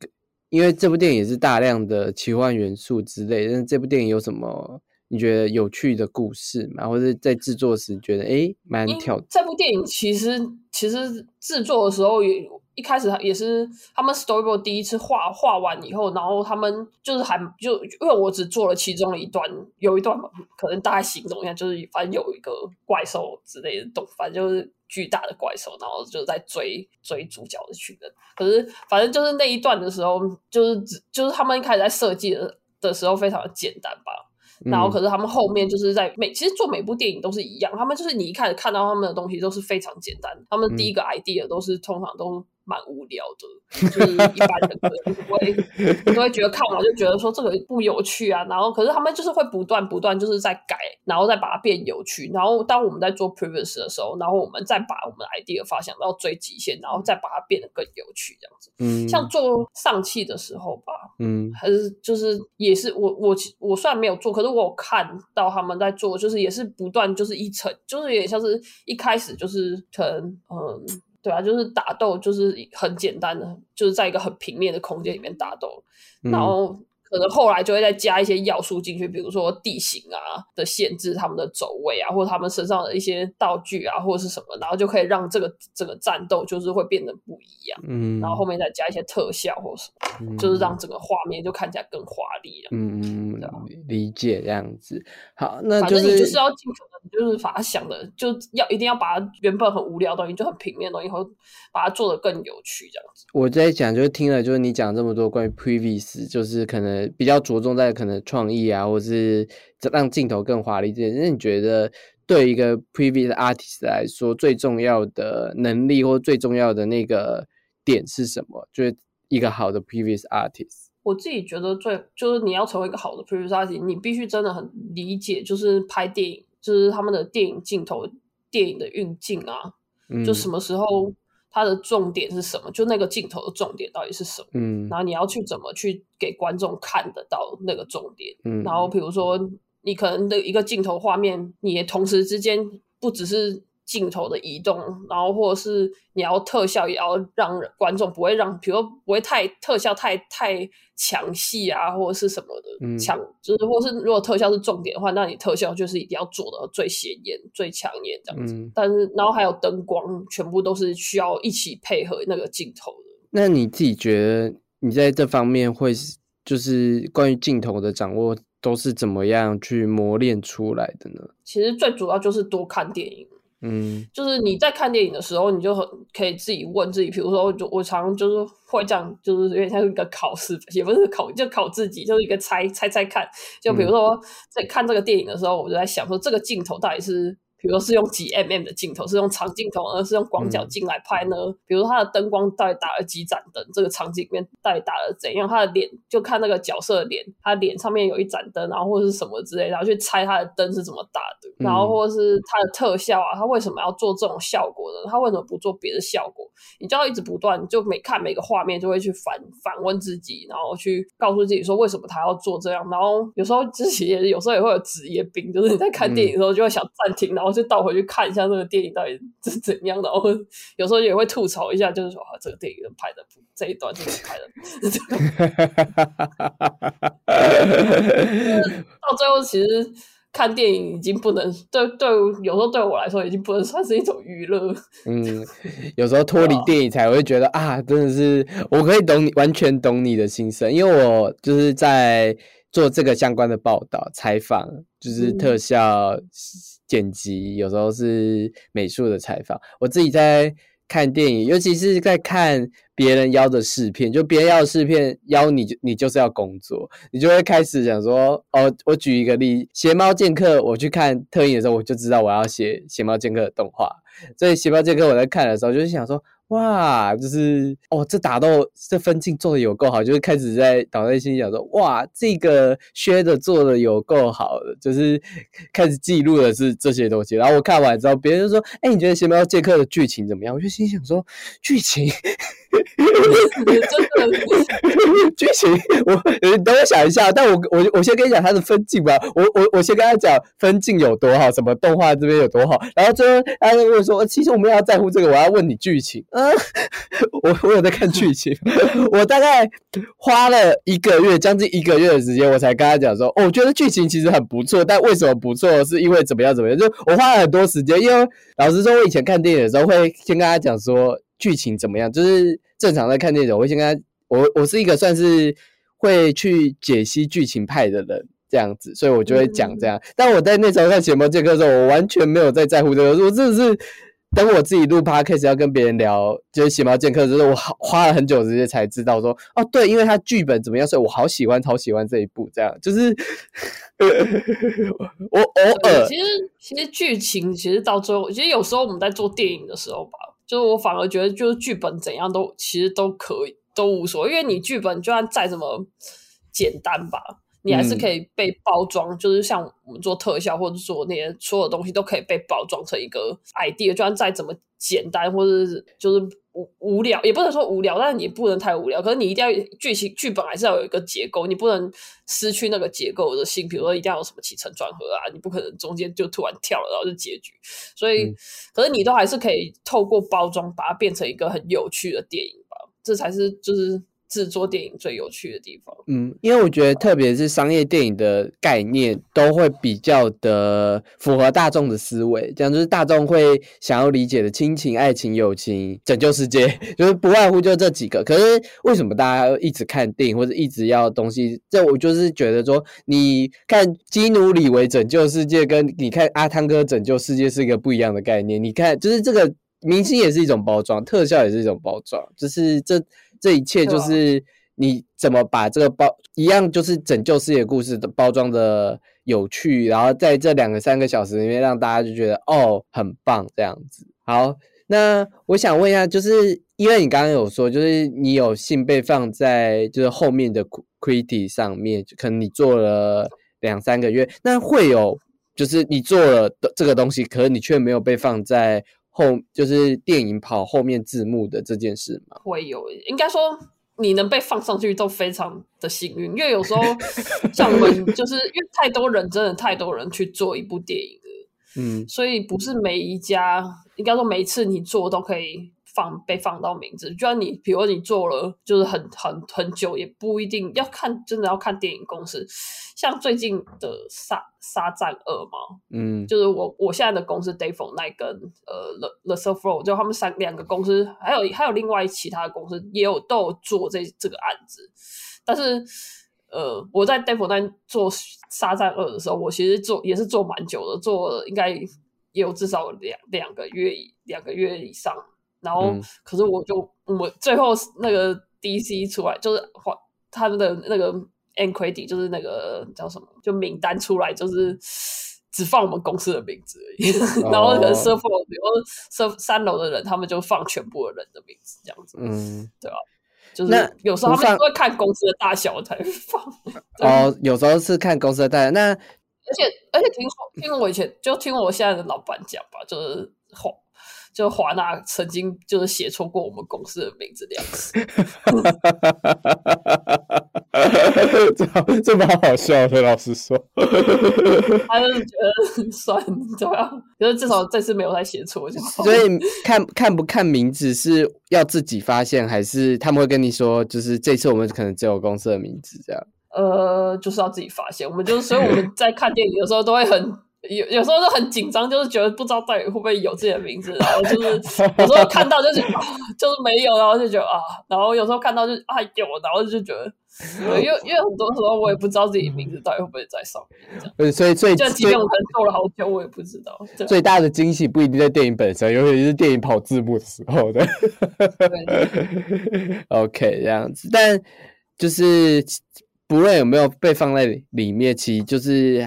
因为这部电影也是大量的奇幻元素之类，但是这部电影有什么你觉得有趣的故事吗？或者在制作时觉得哎蛮挑？这部电影其实其实制作的时候也。一开始也是他们 storyboard 第一次画画完以后，然后他们就是还就因为我只做了其中的一段，有一段可能大概形容一下，就是反正有一个怪兽之类的动，反正就是巨大的怪兽，然后就在追追主角的群人。可是反正就是那一段的时候，就是只就是他们一开始在设计的的时候非常的简单吧。然后可是他们后面就是在每其实做每部电影都是一样，他们就是你一开始看到他们的东西都是非常简单，他们第一个 idea 都是通常都。蛮无聊的，就是一般人可能不会，都会觉得看完就觉得说这个不有趣啊。然后，可是他们就是会不断不断就是在改，然后再把它变有趣。然后，当我们在做 previous 的时候，然后我们再把我们的 idea 发想到最极限，然后再把它变得更有趣，这样子。嗯，像做上汽的时候吧，嗯，还是就是也是我我我虽然没有做，可是我有看到他们在做，就是也是不断就是一层，就是有点像是一开始就是可能嗯。对啊，就是打斗，就是很简单的，就是在一个很平面的空间里面打斗，然后。可能后来就会再加一些要素进去，比如说地形啊的限制，他们的走位啊，或者他们身上的一些道具啊，或者是什么，然后就可以让这个整个战斗就是会变得不一样。嗯，然后后面再加一些特效或什么，就是让整个画面就看起来更华丽了。嗯嗯，理解这样子。好，那就是你就是要尽可能就是把它想的，就要一定要把它原本很无聊的东西，就很平面的东西，后把它做的更有趣这样子。我在讲，就是听了，就是你讲这么多关于 previous，就是可能。比较着重在可能创意啊，或是让镜头更华丽这些。那你觉得对一个 previous artist 来说，最重要的能力或最重要的那个点是什么？就是一个好的 previous artist。我自己觉得最就是你要成为一个好的 previous artist，你必须真的很理解，就是拍电影，就是他们的电影镜头、电影的运镜啊，就什么时候。它的重点是什么？就那个镜头的重点到底是什么？嗯，然后你要去怎么去给观众看得到那个重点？嗯，然后比如说你可能的一个镜头画面，你也同时之间不只是。镜头的移动，然后或者是你要特效，也要让观众不会让，比如说不会太特效太太强戏啊，或者是什么的强，就是或是如果特效是重点的话，那你特效就是一定要做的最显眼、最抢眼这样子。但是，然后还有灯光，全部都是需要一起配合那个镜头的。那你自己觉得你在这方面会是就是关于镜头的掌握？都是怎么样去磨练出来的呢？其实最主要就是多看电影。嗯，就是你在看电影的时候，你就很可以自己问自己，比如说，我我常常就是会这样，就是有点像一个考试，也不是考，就考自己，就是一个猜猜猜看。就比如说在看这个电影的时候，我就在想说，这个镜头到底是。比如是用几 mm 的镜头，是用长镜头，而是用广角镜来拍呢？比如它的灯光到底打了几盏灯？这个场景里面到底打了怎样？他的脸就看那个角色的脸，他脸上面有一盏灯，然后或者是什么之类，然后去猜他的灯是怎么打的，然后或者是他的特效啊，他为什么要做这种效果呢？他为什么不做别的效果？你就要一直不断，就每看每个画面就会去反反问自己，然后去告诉自己说为什么他要做这样。然后有时候自己也有时候也会有职业病，就是你在看电影的时候就会想暂停，然后。就倒回去看一下这个电影到底是怎样的，然后有时候也会吐槽一下，就是说啊，这个电影拍的这一段就是拍的，到最后其实看电影已经不能对对，有时候对我来说已经不能算是一种娱乐。嗯，有时候脱离电影才会觉得啊，真的是我可以懂你，完全懂你的心声，因为我就是在做这个相关的报道采访，就是特效。剪辑有时候是美术的采访，我自己在看电影，尤其是在看别人邀的试片，就别人邀的试片邀你，你就是要工作，你就会开始想说，哦，我举一个例，《邪猫剑客》，我去看特映的时候，我就知道我要写《邪猫剑客》的动画，所以《邪猫剑客》我在看的时候，就是想说。哇，就是哦，这打斗这分镜做的有够好，就是开始在脑袋心想说，哇，这个削的做的有够好的，就是开始记录的是这些东西。然后我看完之后，别人就说，哎，你觉得《邪猫剑客》的剧情怎么样？我就心想说，剧情。真的剧情，我等我想一下。但我我我先跟你讲他的分镜吧。我我我先跟他讲分镜有多好，什么动画这边有多好。然后最后他就问说：“其实我们要在乎这个，我要问你剧情。” 嗯，我 我有在看剧情。我大概花了一个月，将近一个月的时间，我才跟他讲说：“哦，我觉得剧情其实很不错，但为什么不错？是因为怎么样怎么样？就我花了很多时间，因为老实说，我以前看电影的时候会先跟他讲说。”剧情怎么样？就是正常在看电影，我会先跟他，我我是一个算是会去解析剧情派的人，这样子，所以我就会讲这样。但我在那时候看《邪魔剑客》的时候，我完全没有在在乎这个，我真的是等我自己录 podcast 要跟别人聊，就是《邪猫剑客》的时候，我好花了很久时间才知道说，哦，对，因为他剧本怎么样，所以我好喜欢，好喜欢这一部，这样就是 我偶尔其实其实剧情其实到最后，其实有时候我们在做电影的时候吧。就是我反而觉得，就是剧本怎样都其实都可以，都无所谓。因为你剧本就算再怎么简单吧，你还是可以被包装。就是像我们做特效或者做那些所有东西，都可以被包装成一个 idea。就算再怎么简单，或者是就是。无无聊也不能说无聊，但是你不能太无聊。可是你一定要剧情剧本还是要有一个结构，你不能失去那个结构的性。比如说一定要有什么起承转合啊，你不可能中间就突然跳了，然后就结局。所以，可是你都还是可以透过包装把它变成一个很有趣的电影吧，这才是就是。制作电影最有趣的地方，嗯，因为我觉得特别是商业电影的概念都会比较的符合大众的思维，这样就是大众会想要理解的亲情、爱情、友情、拯救世界，就是不外乎就这几个。可是为什么大家一直看电影或者一直要东西？这我就是觉得说，你看基努里维拯救世界，跟你看阿汤哥拯救世界是一个不一样的概念。你看，就是这个明星也是一种包装，特效也是一种包装，就是这。这一切就是你怎么把这个包一样，就是拯救世界故事的包装的有趣，然后在这两个三个小时里面，让大家就觉得哦很棒这样子。好，那我想问一下，就是因为你刚刚有说，就是你有幸被放在就是后面的 critic 上面，可能你做了两三个月，那会有就是你做了这个东西，可是你却没有被放在。后就是电影跑后面字幕的这件事吗？会有，应该说你能被放上去都非常的幸运，因为有时候 像我们就是因为太多人，真的太多人去做一部电影了，嗯，所以不是每一家，应该说每一次你做都可以。放被放到名字，就算你，比如你做了，就是很很很久，也不一定要看，真的要看电影公司。像最近的《沙沙战二》嘛，嗯，就是我我现在的公司 Day for Night 跟呃 The The s u r f l o w 就他们三两个公司，还有还有另外其他的公司也有都有做这这个案子，但是呃，我在 Devil 那做沙战二的时候，我其实做也是做蛮久的，做了应该也有至少两两个月两个月以上。然后，可是我就我最后那个 DC 出来，就是花他们的那个 End Credit，就是那个叫什么，就名单出来，就是只放我们公司的名字而已。然后可能 s e r v e 比如三三楼的人，他们就放全部的人的名字，这样子，嗯，对吧？就是有时候他们会看公司的大小才放。哦，有时候是看公司的大小。那而且而且听说听我以前就听我现在的老板讲吧，就是后。就华纳曾经就是写错过我们公司的名字两次，这这蛮好笑的。老实说，他就是觉得算怎么样，觉得至少这次没有再写错就好。所以看看不看名字是要自己发现，还是他们会跟你说，就是这次我们可能只有公司的名字这样？呃，就是要自己发现。我们就是，所以我们在看电影的时候都会很。有有时候是很紧张，就是觉得不知道到底会不会有自己的名字，然后就是 有时候看到就是 就是没有，然后就觉得啊，然后有时候看到就啊有，然后就觉得，因为 因为很多时候我也不知道自己名字到底会不会在上面，所以最就即便我可能做了好久，我也不知道。最大的惊喜不一定在电影本身，尤其是电影跑字幕的时候的。OK，这样子，但就是不论有没有被放在里面，其实就是。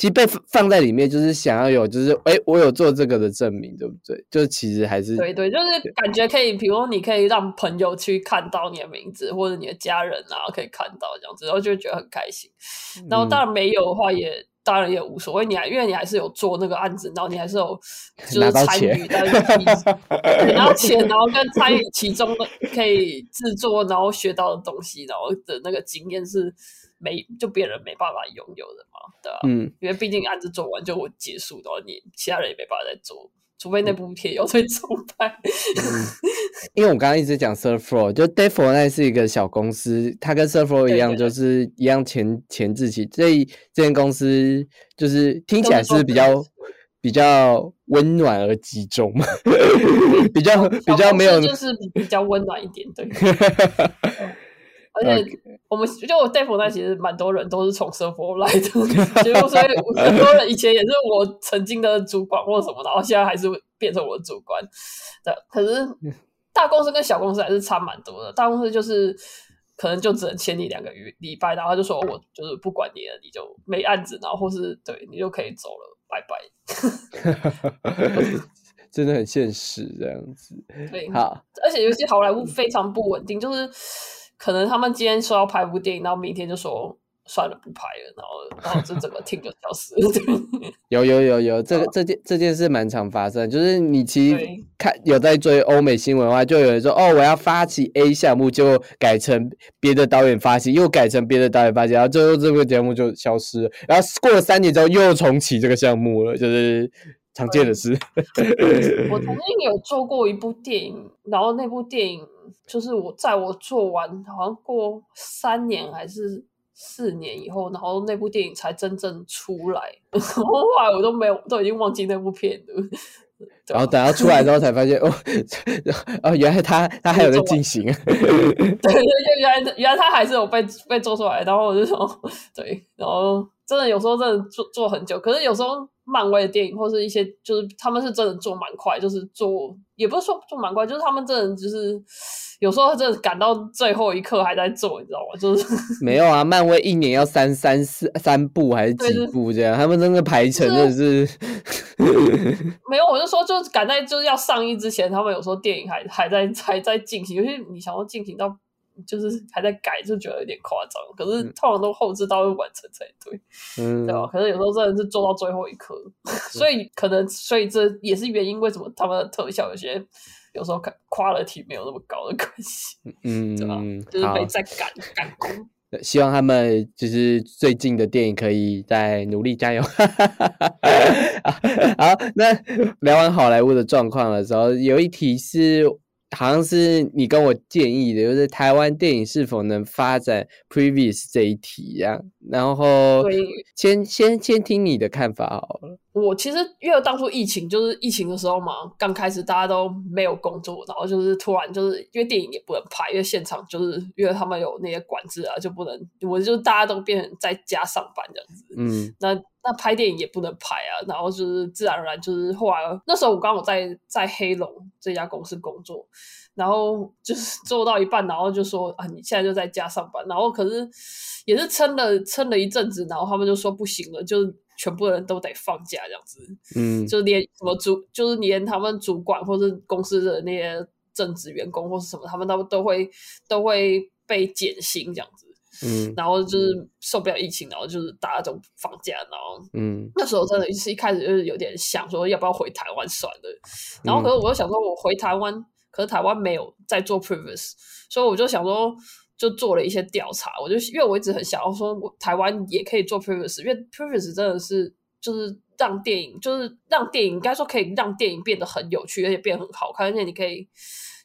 其实被放在里面，就是想要有，就是哎，我有做这个的证明，对不对？就其实还是对对，就是感觉可以，比如说你可以让朋友去看到你的名字，或者你的家人啊可以看到这样子，然后就觉得很开心。然后当然没有的话，也当然也无所谓。你还因为你还是有做那个案子，然后你还是有就是 参与在 拿到钱，然后跟参与其中的可以制作，然后学到的东西，然后的那个经验是。没就别人没办法拥有的嘛，对吧？嗯，因为毕竟案子做完就结束的，你其他人也没办法再做，除非那部片有再重拍。嗯 因为我刚刚一直讲 Surflow，就 Defo 那是一个小公司，它跟 Surf Row 一样，就是一样前前置期。所以这间公司就是听起来是比较比较温暖而集中，比较比较没有，就是比较温暖一点，对。而且我们就我 Dave 那其实蛮多人都是从 e v e 来的，结 果所以很多人以前也是我曾经的主管或什么的，然后现在还是变成我的主管的。可是 大公司跟小公司还是差蛮多的。大公司就是可能就只能签你两个月礼拜，然后就说我就是不管你了，你就没案子，然后或是对你就可以走了，拜拜。真的很现实这样子。对，好，而且尤其好莱坞非常不稳定，就是。可能他们今天说要拍部电影，然后明天就说算了不拍了，然后然后就整个 team 就消失了。有有有有，这个这件这件事蛮常发生，就是你其实看有在追欧美新闻的话，就有人说哦我要发起 A 项目，就改成别的导演发起，又改成别的导演发起，然后最后这个节目就消失了，然后过了三年之后又重启这个项目了，就是常见的事。我曾经有做过一部电影，然后那部电影。就是我在我做完，好像过三年还是四年以后，然后那部电影才真正出来。后来我都没有，都已经忘记那部片了。然后等到出来之后才发现，哦，哦，原来他他还有在进行。对 对，就原来原来他还是有被被做出来。然后我就说，对，然后真的有时候真的做做很久，可是有时候。漫威的电影或是一些，就是他们是真的做蛮快，就是做也不是说做蛮快，就是他们真的就是有时候真的赶到最后一刻还在做，你知道吗？就是 没有啊，漫威一年要三三四三部还是几部这样，他们真的排程真的是 没有。我就说，就是赶在就是要上映之前，他们有时候电影还还在还在进行，尤其你想要进行到。就是还在改，就觉得有点夸张。可是通常都后置到会完成才对，嗯，对吧？可是有时候真的是做到最后一刻，所以可能，所以这也是原因，为什么他们的特效有些有时候看 quality 没有那么高的关系，嗯，对吧？就是被在赶赶工。希望他们就是最近的电影可以再努力加油。好，那聊完好莱坞的状况的时候，有一题是。好像是你跟我建议的，就是台湾电影是否能发展 previous 这一题呀？然后先先先听你的看法好了。我其实因为当初疫情就是疫情的时候嘛，刚开始大家都没有工作，然后就是突然就是因为电影也不能拍，因为现场就是因为他们有那些管制啊，就不能，我就大家都变成在家上班这样子。嗯，那那拍电影也不能拍啊，然后就是自然而然就是后来那时候我刚好在在黑龙这家公司工作，然后就是 做到一半，然后就说啊你现在就在家上班，然后可是也是撑了撑了一阵子，然后他们就说不行了，就。全部人都得放假这样子，嗯，就连什么主，就是连他们主管或者公司的那些正职员工或是什么，他们都都会都会被减薪这样子，嗯，然后就是受不了疫情，然后就是大家都放假，然后，嗯，那时候真的是一开始就是有点想说要不要回台湾算了，然后可是我又想说我回台湾，可是台湾没有在做 previous，所以我就想说。就做了一些调查，我就因为我一直很想要说，台湾也可以做 previous，因为 previous 真的是就是让电影，就是让电影应该说可以让电影变得很有趣，而且变得很好看，而且你可以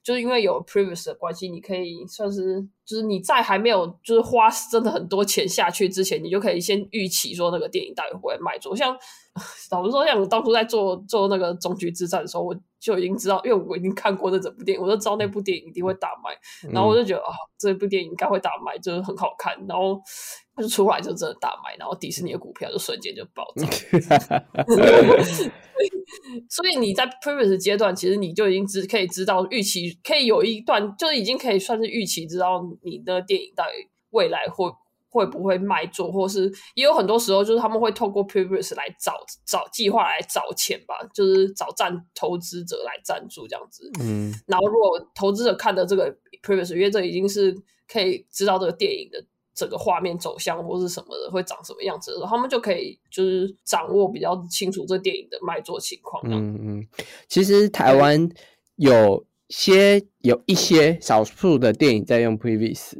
就是因为有 previous 的关系，你可以算是。就是你在还没有就是花真的很多钱下去之前，你就可以先预期说那个电影到底会不会卖座。像老实说，像我当初在做做那个终局之战的时候，我就已经知道，因为我已经看过那整部电影，我就知道那部电影一定会大卖。然后我就觉得啊，这部电影应该会大卖，就是很好看。然后它就出来就真的大卖，然后迪士尼的股票就瞬间就暴涨。所以你在 previous 阶段，其实你就已经知可以知道预期，可以有一段，就是已经可以算是预期知道。你的电影到底未来会会不会卖座，或是也有很多时候，就是他们会透过 previous 来找找计划来找钱吧，就是找赞投资者来赞助这样子。嗯，然后如果投资者看的这个 previous，因为这已经是可以知道这个电影的整个画面走向或是什么的会长什么样子的时候，他们就可以就是掌握比较清楚这电影的卖座情况。嗯嗯，其实台湾有。些有一些少数的电影在用 previous，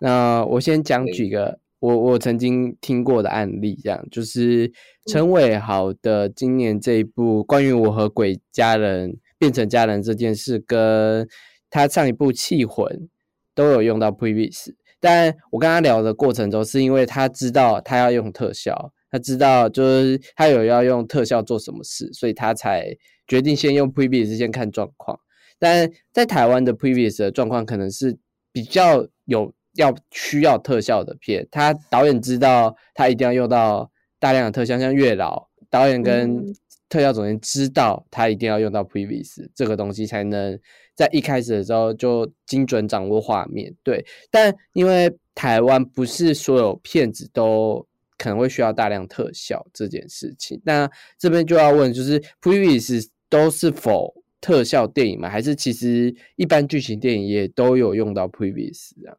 那我先讲几个我我曾经听过的案例，这样。就是陈伟豪的今年这一部关于我和鬼家人变成家人这件事，跟他上一部气魂都有用到 previous，但我跟他聊的过程中，是因为他知道他要用特效，他知道就是他有要用特效做什么事，所以他才决定先用 previous 先看状况。但在台湾的 previous 的状况可能是比较有要需要特效的片，他导演知道他一定要用到大量的特效，像月老导演跟特效总监知道他一定要用到 previous 这个东西，才能在一开始的时候就精准掌握画面。对，但因为台湾不是所有片子都可能会需要大量特效这件事情，那这边就要问，就是 previous 都是否？特效电影嘛，还是其实一般剧情电影也都有用到 previous 啊？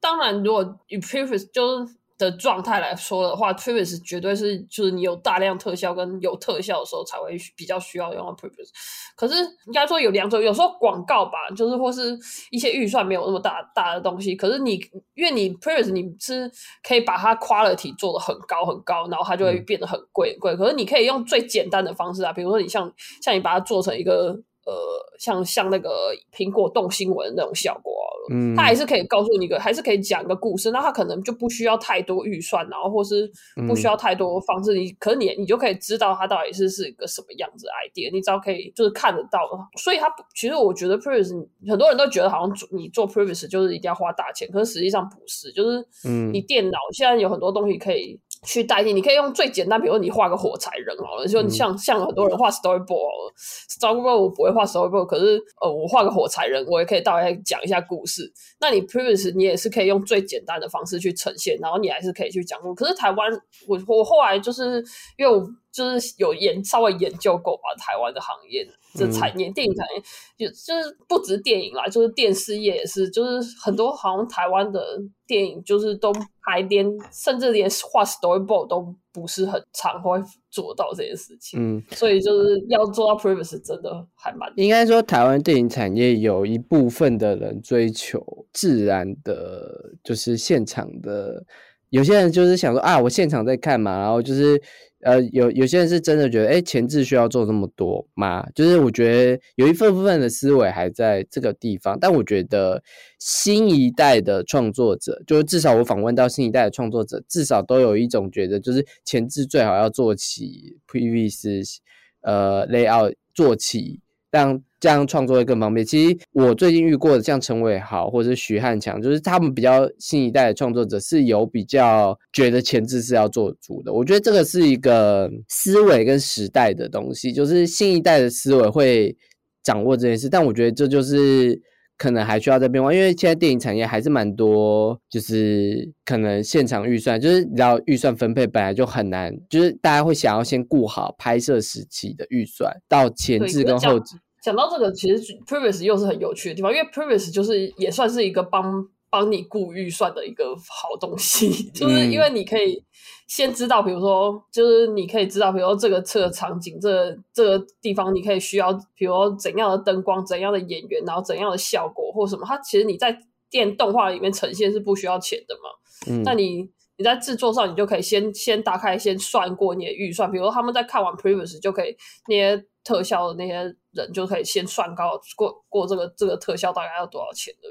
当然，如果以 previous 就是的状态来说的话，previous 绝对是就是你有大量特效跟有特效的时候才会比较需要用到 previous。可是应该说有两种，有时候广告吧，就是或是一些预算没有那么大大的东西，可是你因为你 previous 你是可以把它 quality 做的很高很高，然后它就会变得很贵很贵。可是你可以用最简单的方式啊，比如说你像像你把它做成一个。呃，像像那个苹果动新闻那种效果嗯，它还是可以告诉你一个，还是可以讲一个故事。那它可能就不需要太多预算，然后或是不需要太多方式。你可你你就可以知道它到底是是一个什么样子 idea。你只要可以就是看得到。所以它其实我觉得 previous 很多人都觉得好像做你做 previous 就是一定要花大钱，可是实际上不是。就是嗯，你电脑现在有很多东西可以。去代替，你可以用最简单，比如说你画个火柴人好了，就你像像很多人画 storyboard，storyboard 我不会画 storyboard，可是呃我画个火柴人，我也可以大概讲一下故事。那你 previous 你也是可以用最简单的方式去呈现，然后你还是可以去讲可是台湾，我我后来就是因为我。就是有研稍微研究过吧，台湾的行业这产业，电影产业就就是不止电影啦，就是电视业也是，就是很多好像台湾的电影就是都还连甚至连画 storyboard 都不是很常会做到这件事情，嗯，所以就是要做到 previous 真的还蛮应该说台湾电影产业有一部分的人追求自然的，就是现场的，有些人就是想说啊，我现场在看嘛，然后就是。呃，有有些人是真的觉得，哎，前置需要做这么多吗？就是我觉得有一份部分的思维还在这个地方，但我觉得新一代的创作者，就是至少我访问到新一代的创作者，至少都有一种觉得，就是前置最好要做起 previous 呃 layout 做起。让这样创作会更方便。其实我最近遇过的，像陈伟豪或者是徐汉强，就是他们比较新一代的创作者，是有比较觉得前置是要做主的。我觉得这个是一个思维跟时代的东西，就是新一代的思维会掌握这件事。但我觉得这就是可能还需要再变化，因为现在电影产业还是蛮多，就是可能现场预算，就是你知道预算分配本来就很难，就是大家会想要先顾好拍摄时期的预算，到前置跟后置。讲到这个，其实 Previous 又是很有趣的地方，因为 Previous 就是也算是一个帮帮你顾预算的一个好东西，就是因为你可以先知道，比如说，就是你可以知道，比如说这个车场景，这这个地方你可以需要，比如说怎样的灯光、怎样的演员，然后怎样的效果或什么，它其实你在电动画里面呈现是不需要钱的嘛。嗯，那你你在制作上，你就可以先先打开，先算过你的预算，比如说他们在看完 Previous 就可以那些特效的那些。人就可以先算高过过这个这个特效大概要多少钱的，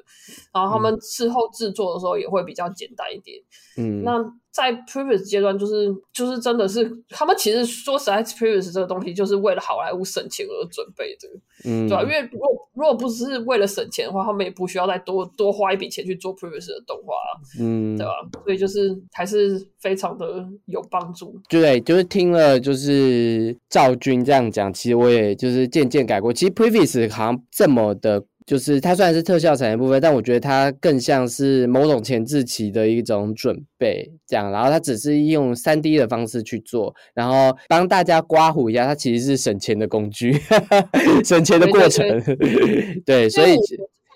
然后他们事后制作的时候也会比较简单一点。嗯，那在 previous 阶段，就是就是真的是他们其实说实在，previous 这个东西就是为了好莱坞省钱而准备的，嗯，对吧？因为如果如果不是为了省钱的话，他们也不需要再多多花一笔钱去做 previous 的动画，嗯，对吧？所以就是还是非常的有帮助。对，就是听了就是赵军这样讲，其实我也就是渐渐感。改过，其实 previous 好像这么的，就是它虽然是特效产业部分，但我觉得它更像是某种前置期的一种准备，这样。然后它只是用三 D 的方式去做，然后帮大家刮胡一下，它其实是省钱的工具，省钱的过程。对，所以。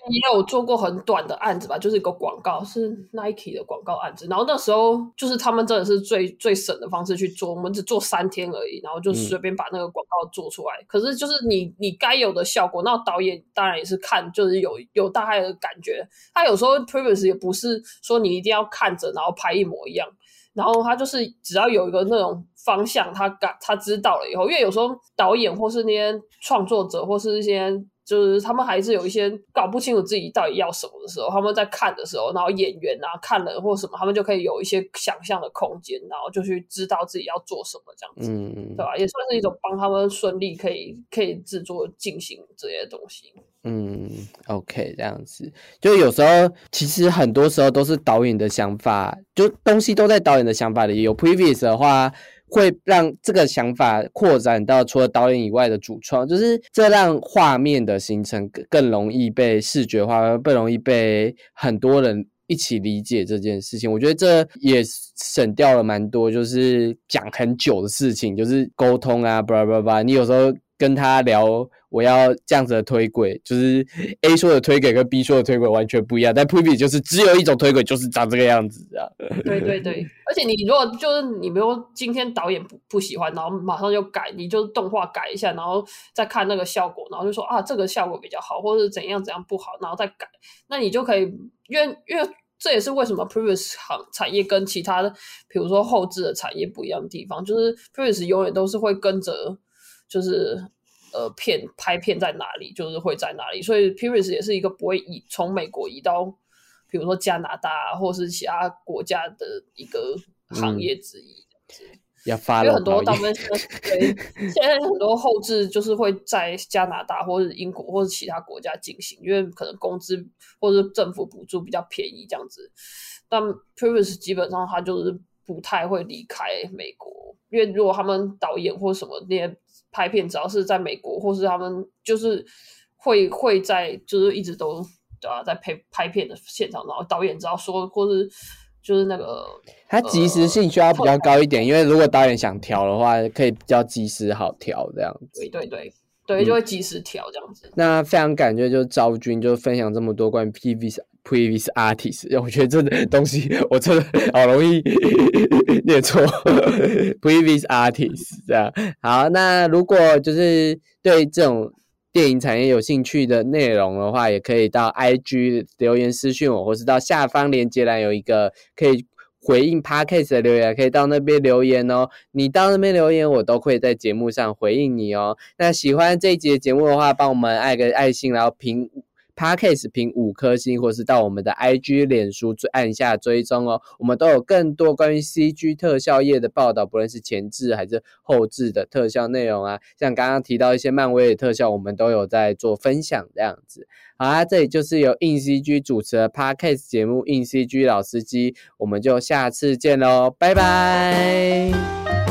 也有做过很短的案子吧，就是一个广告，是 Nike 的广告案子。然后那时候就是他们真的是最最省的方式去做，我们只做三天而已，然后就随便把那个广告做出来。可是就是你你该有的效果，那导演当然也是看，就是有有大概的感觉。他有时候 previous 也不是说你一定要看着然后拍一模一样，然后他就是只要有一个那种方向，他感他知道了以后，因为有时候导演或是那些创作者或是一些。就是他们还是有一些搞不清楚自己到底要什么的时候，他们在看的时候，然后演员啊看了或什么，他们就可以有一些想象的空间，然后就去知道自己要做什么这样子，嗯，对吧？也算是一种帮他们顺利可以可以制作进行这些东西。嗯，OK，这样子，就有时候其实很多时候都是导演的想法，就东西都在导演的想法里。有 previous 的话。会让这个想法扩展到除了导演以外的主创，就是这让画面的形成更更容易被视觉化，更容易被很多人一起理解这件事情。我觉得这也省掉了蛮多，就是讲很久的事情，就是沟通啊，巴拉巴拉。你有时候。跟他聊，我要这样子的推轨，就是 A 说的推轨跟 B 说的推轨完全不一样。但 Preview 就是只有一种推轨，就是长这个样子啊。对对对，而且你如果就是你，比如今天导演不不喜欢，然后马上就改，你就动画改一下，然后再看那个效果，然后就说啊，这个效果比较好，或者怎样怎样不好，然后再改，那你就可以，因为因为这也是为什么 Previous 行产业跟其他的，比如说后置的产业不一样的地方，就是 Previous 永远都是会跟着。就是呃，片拍片在哪里，就是会在哪里。所以 p i r i s 也是一个不会移从美国移到，比如说加拿大或是其他国家的一个行业之一。要发，因为很多大部分 对现在很多后置就是会在加拿大或者英国或者其他国家进行，因为可能工资或者政府补助比较便宜这样子。但 p r i v i s 基本上他就是不太会离开美国，因为如果他们导演或什么那些。拍片只要是在美国，或是他们就是会会在，就是一直都对啊，在拍拍片的现场，然后导演只要说，或是就是那个，它及时性需要比较高一点，因为如果导演想调的话，可以比较及时好调这样子。对对对。对，就会及时调这样子。那非常感谢，就是昭君就分享这么多关于 previous previous artist，我觉得这东西我真的好容易 念错 previous artist 这样。好，那如果就是对这种电影产业有兴趣的内容的话，也可以到 IG 留言私讯我，或是到下方链接栏有一个可以。回应 Podcast 的留言，可以到那边留言哦。你到那边留言，我都会在节目上回应你哦。那喜欢这一集的节目的话，帮我们爱个爱心，然后评 Podcast 评五颗星，或是到我们的 IG、脸书按下追踪哦。我们都有更多关于 CG 特效业的报道，不论是前置还是后置的特效内容啊。像刚刚提到一些漫威的特效，我们都有在做分享这样子。好啦，这里就是由硬 CG 主持的 Podcast 节目《硬 CG 老司机》，我们就下次见喽，拜拜。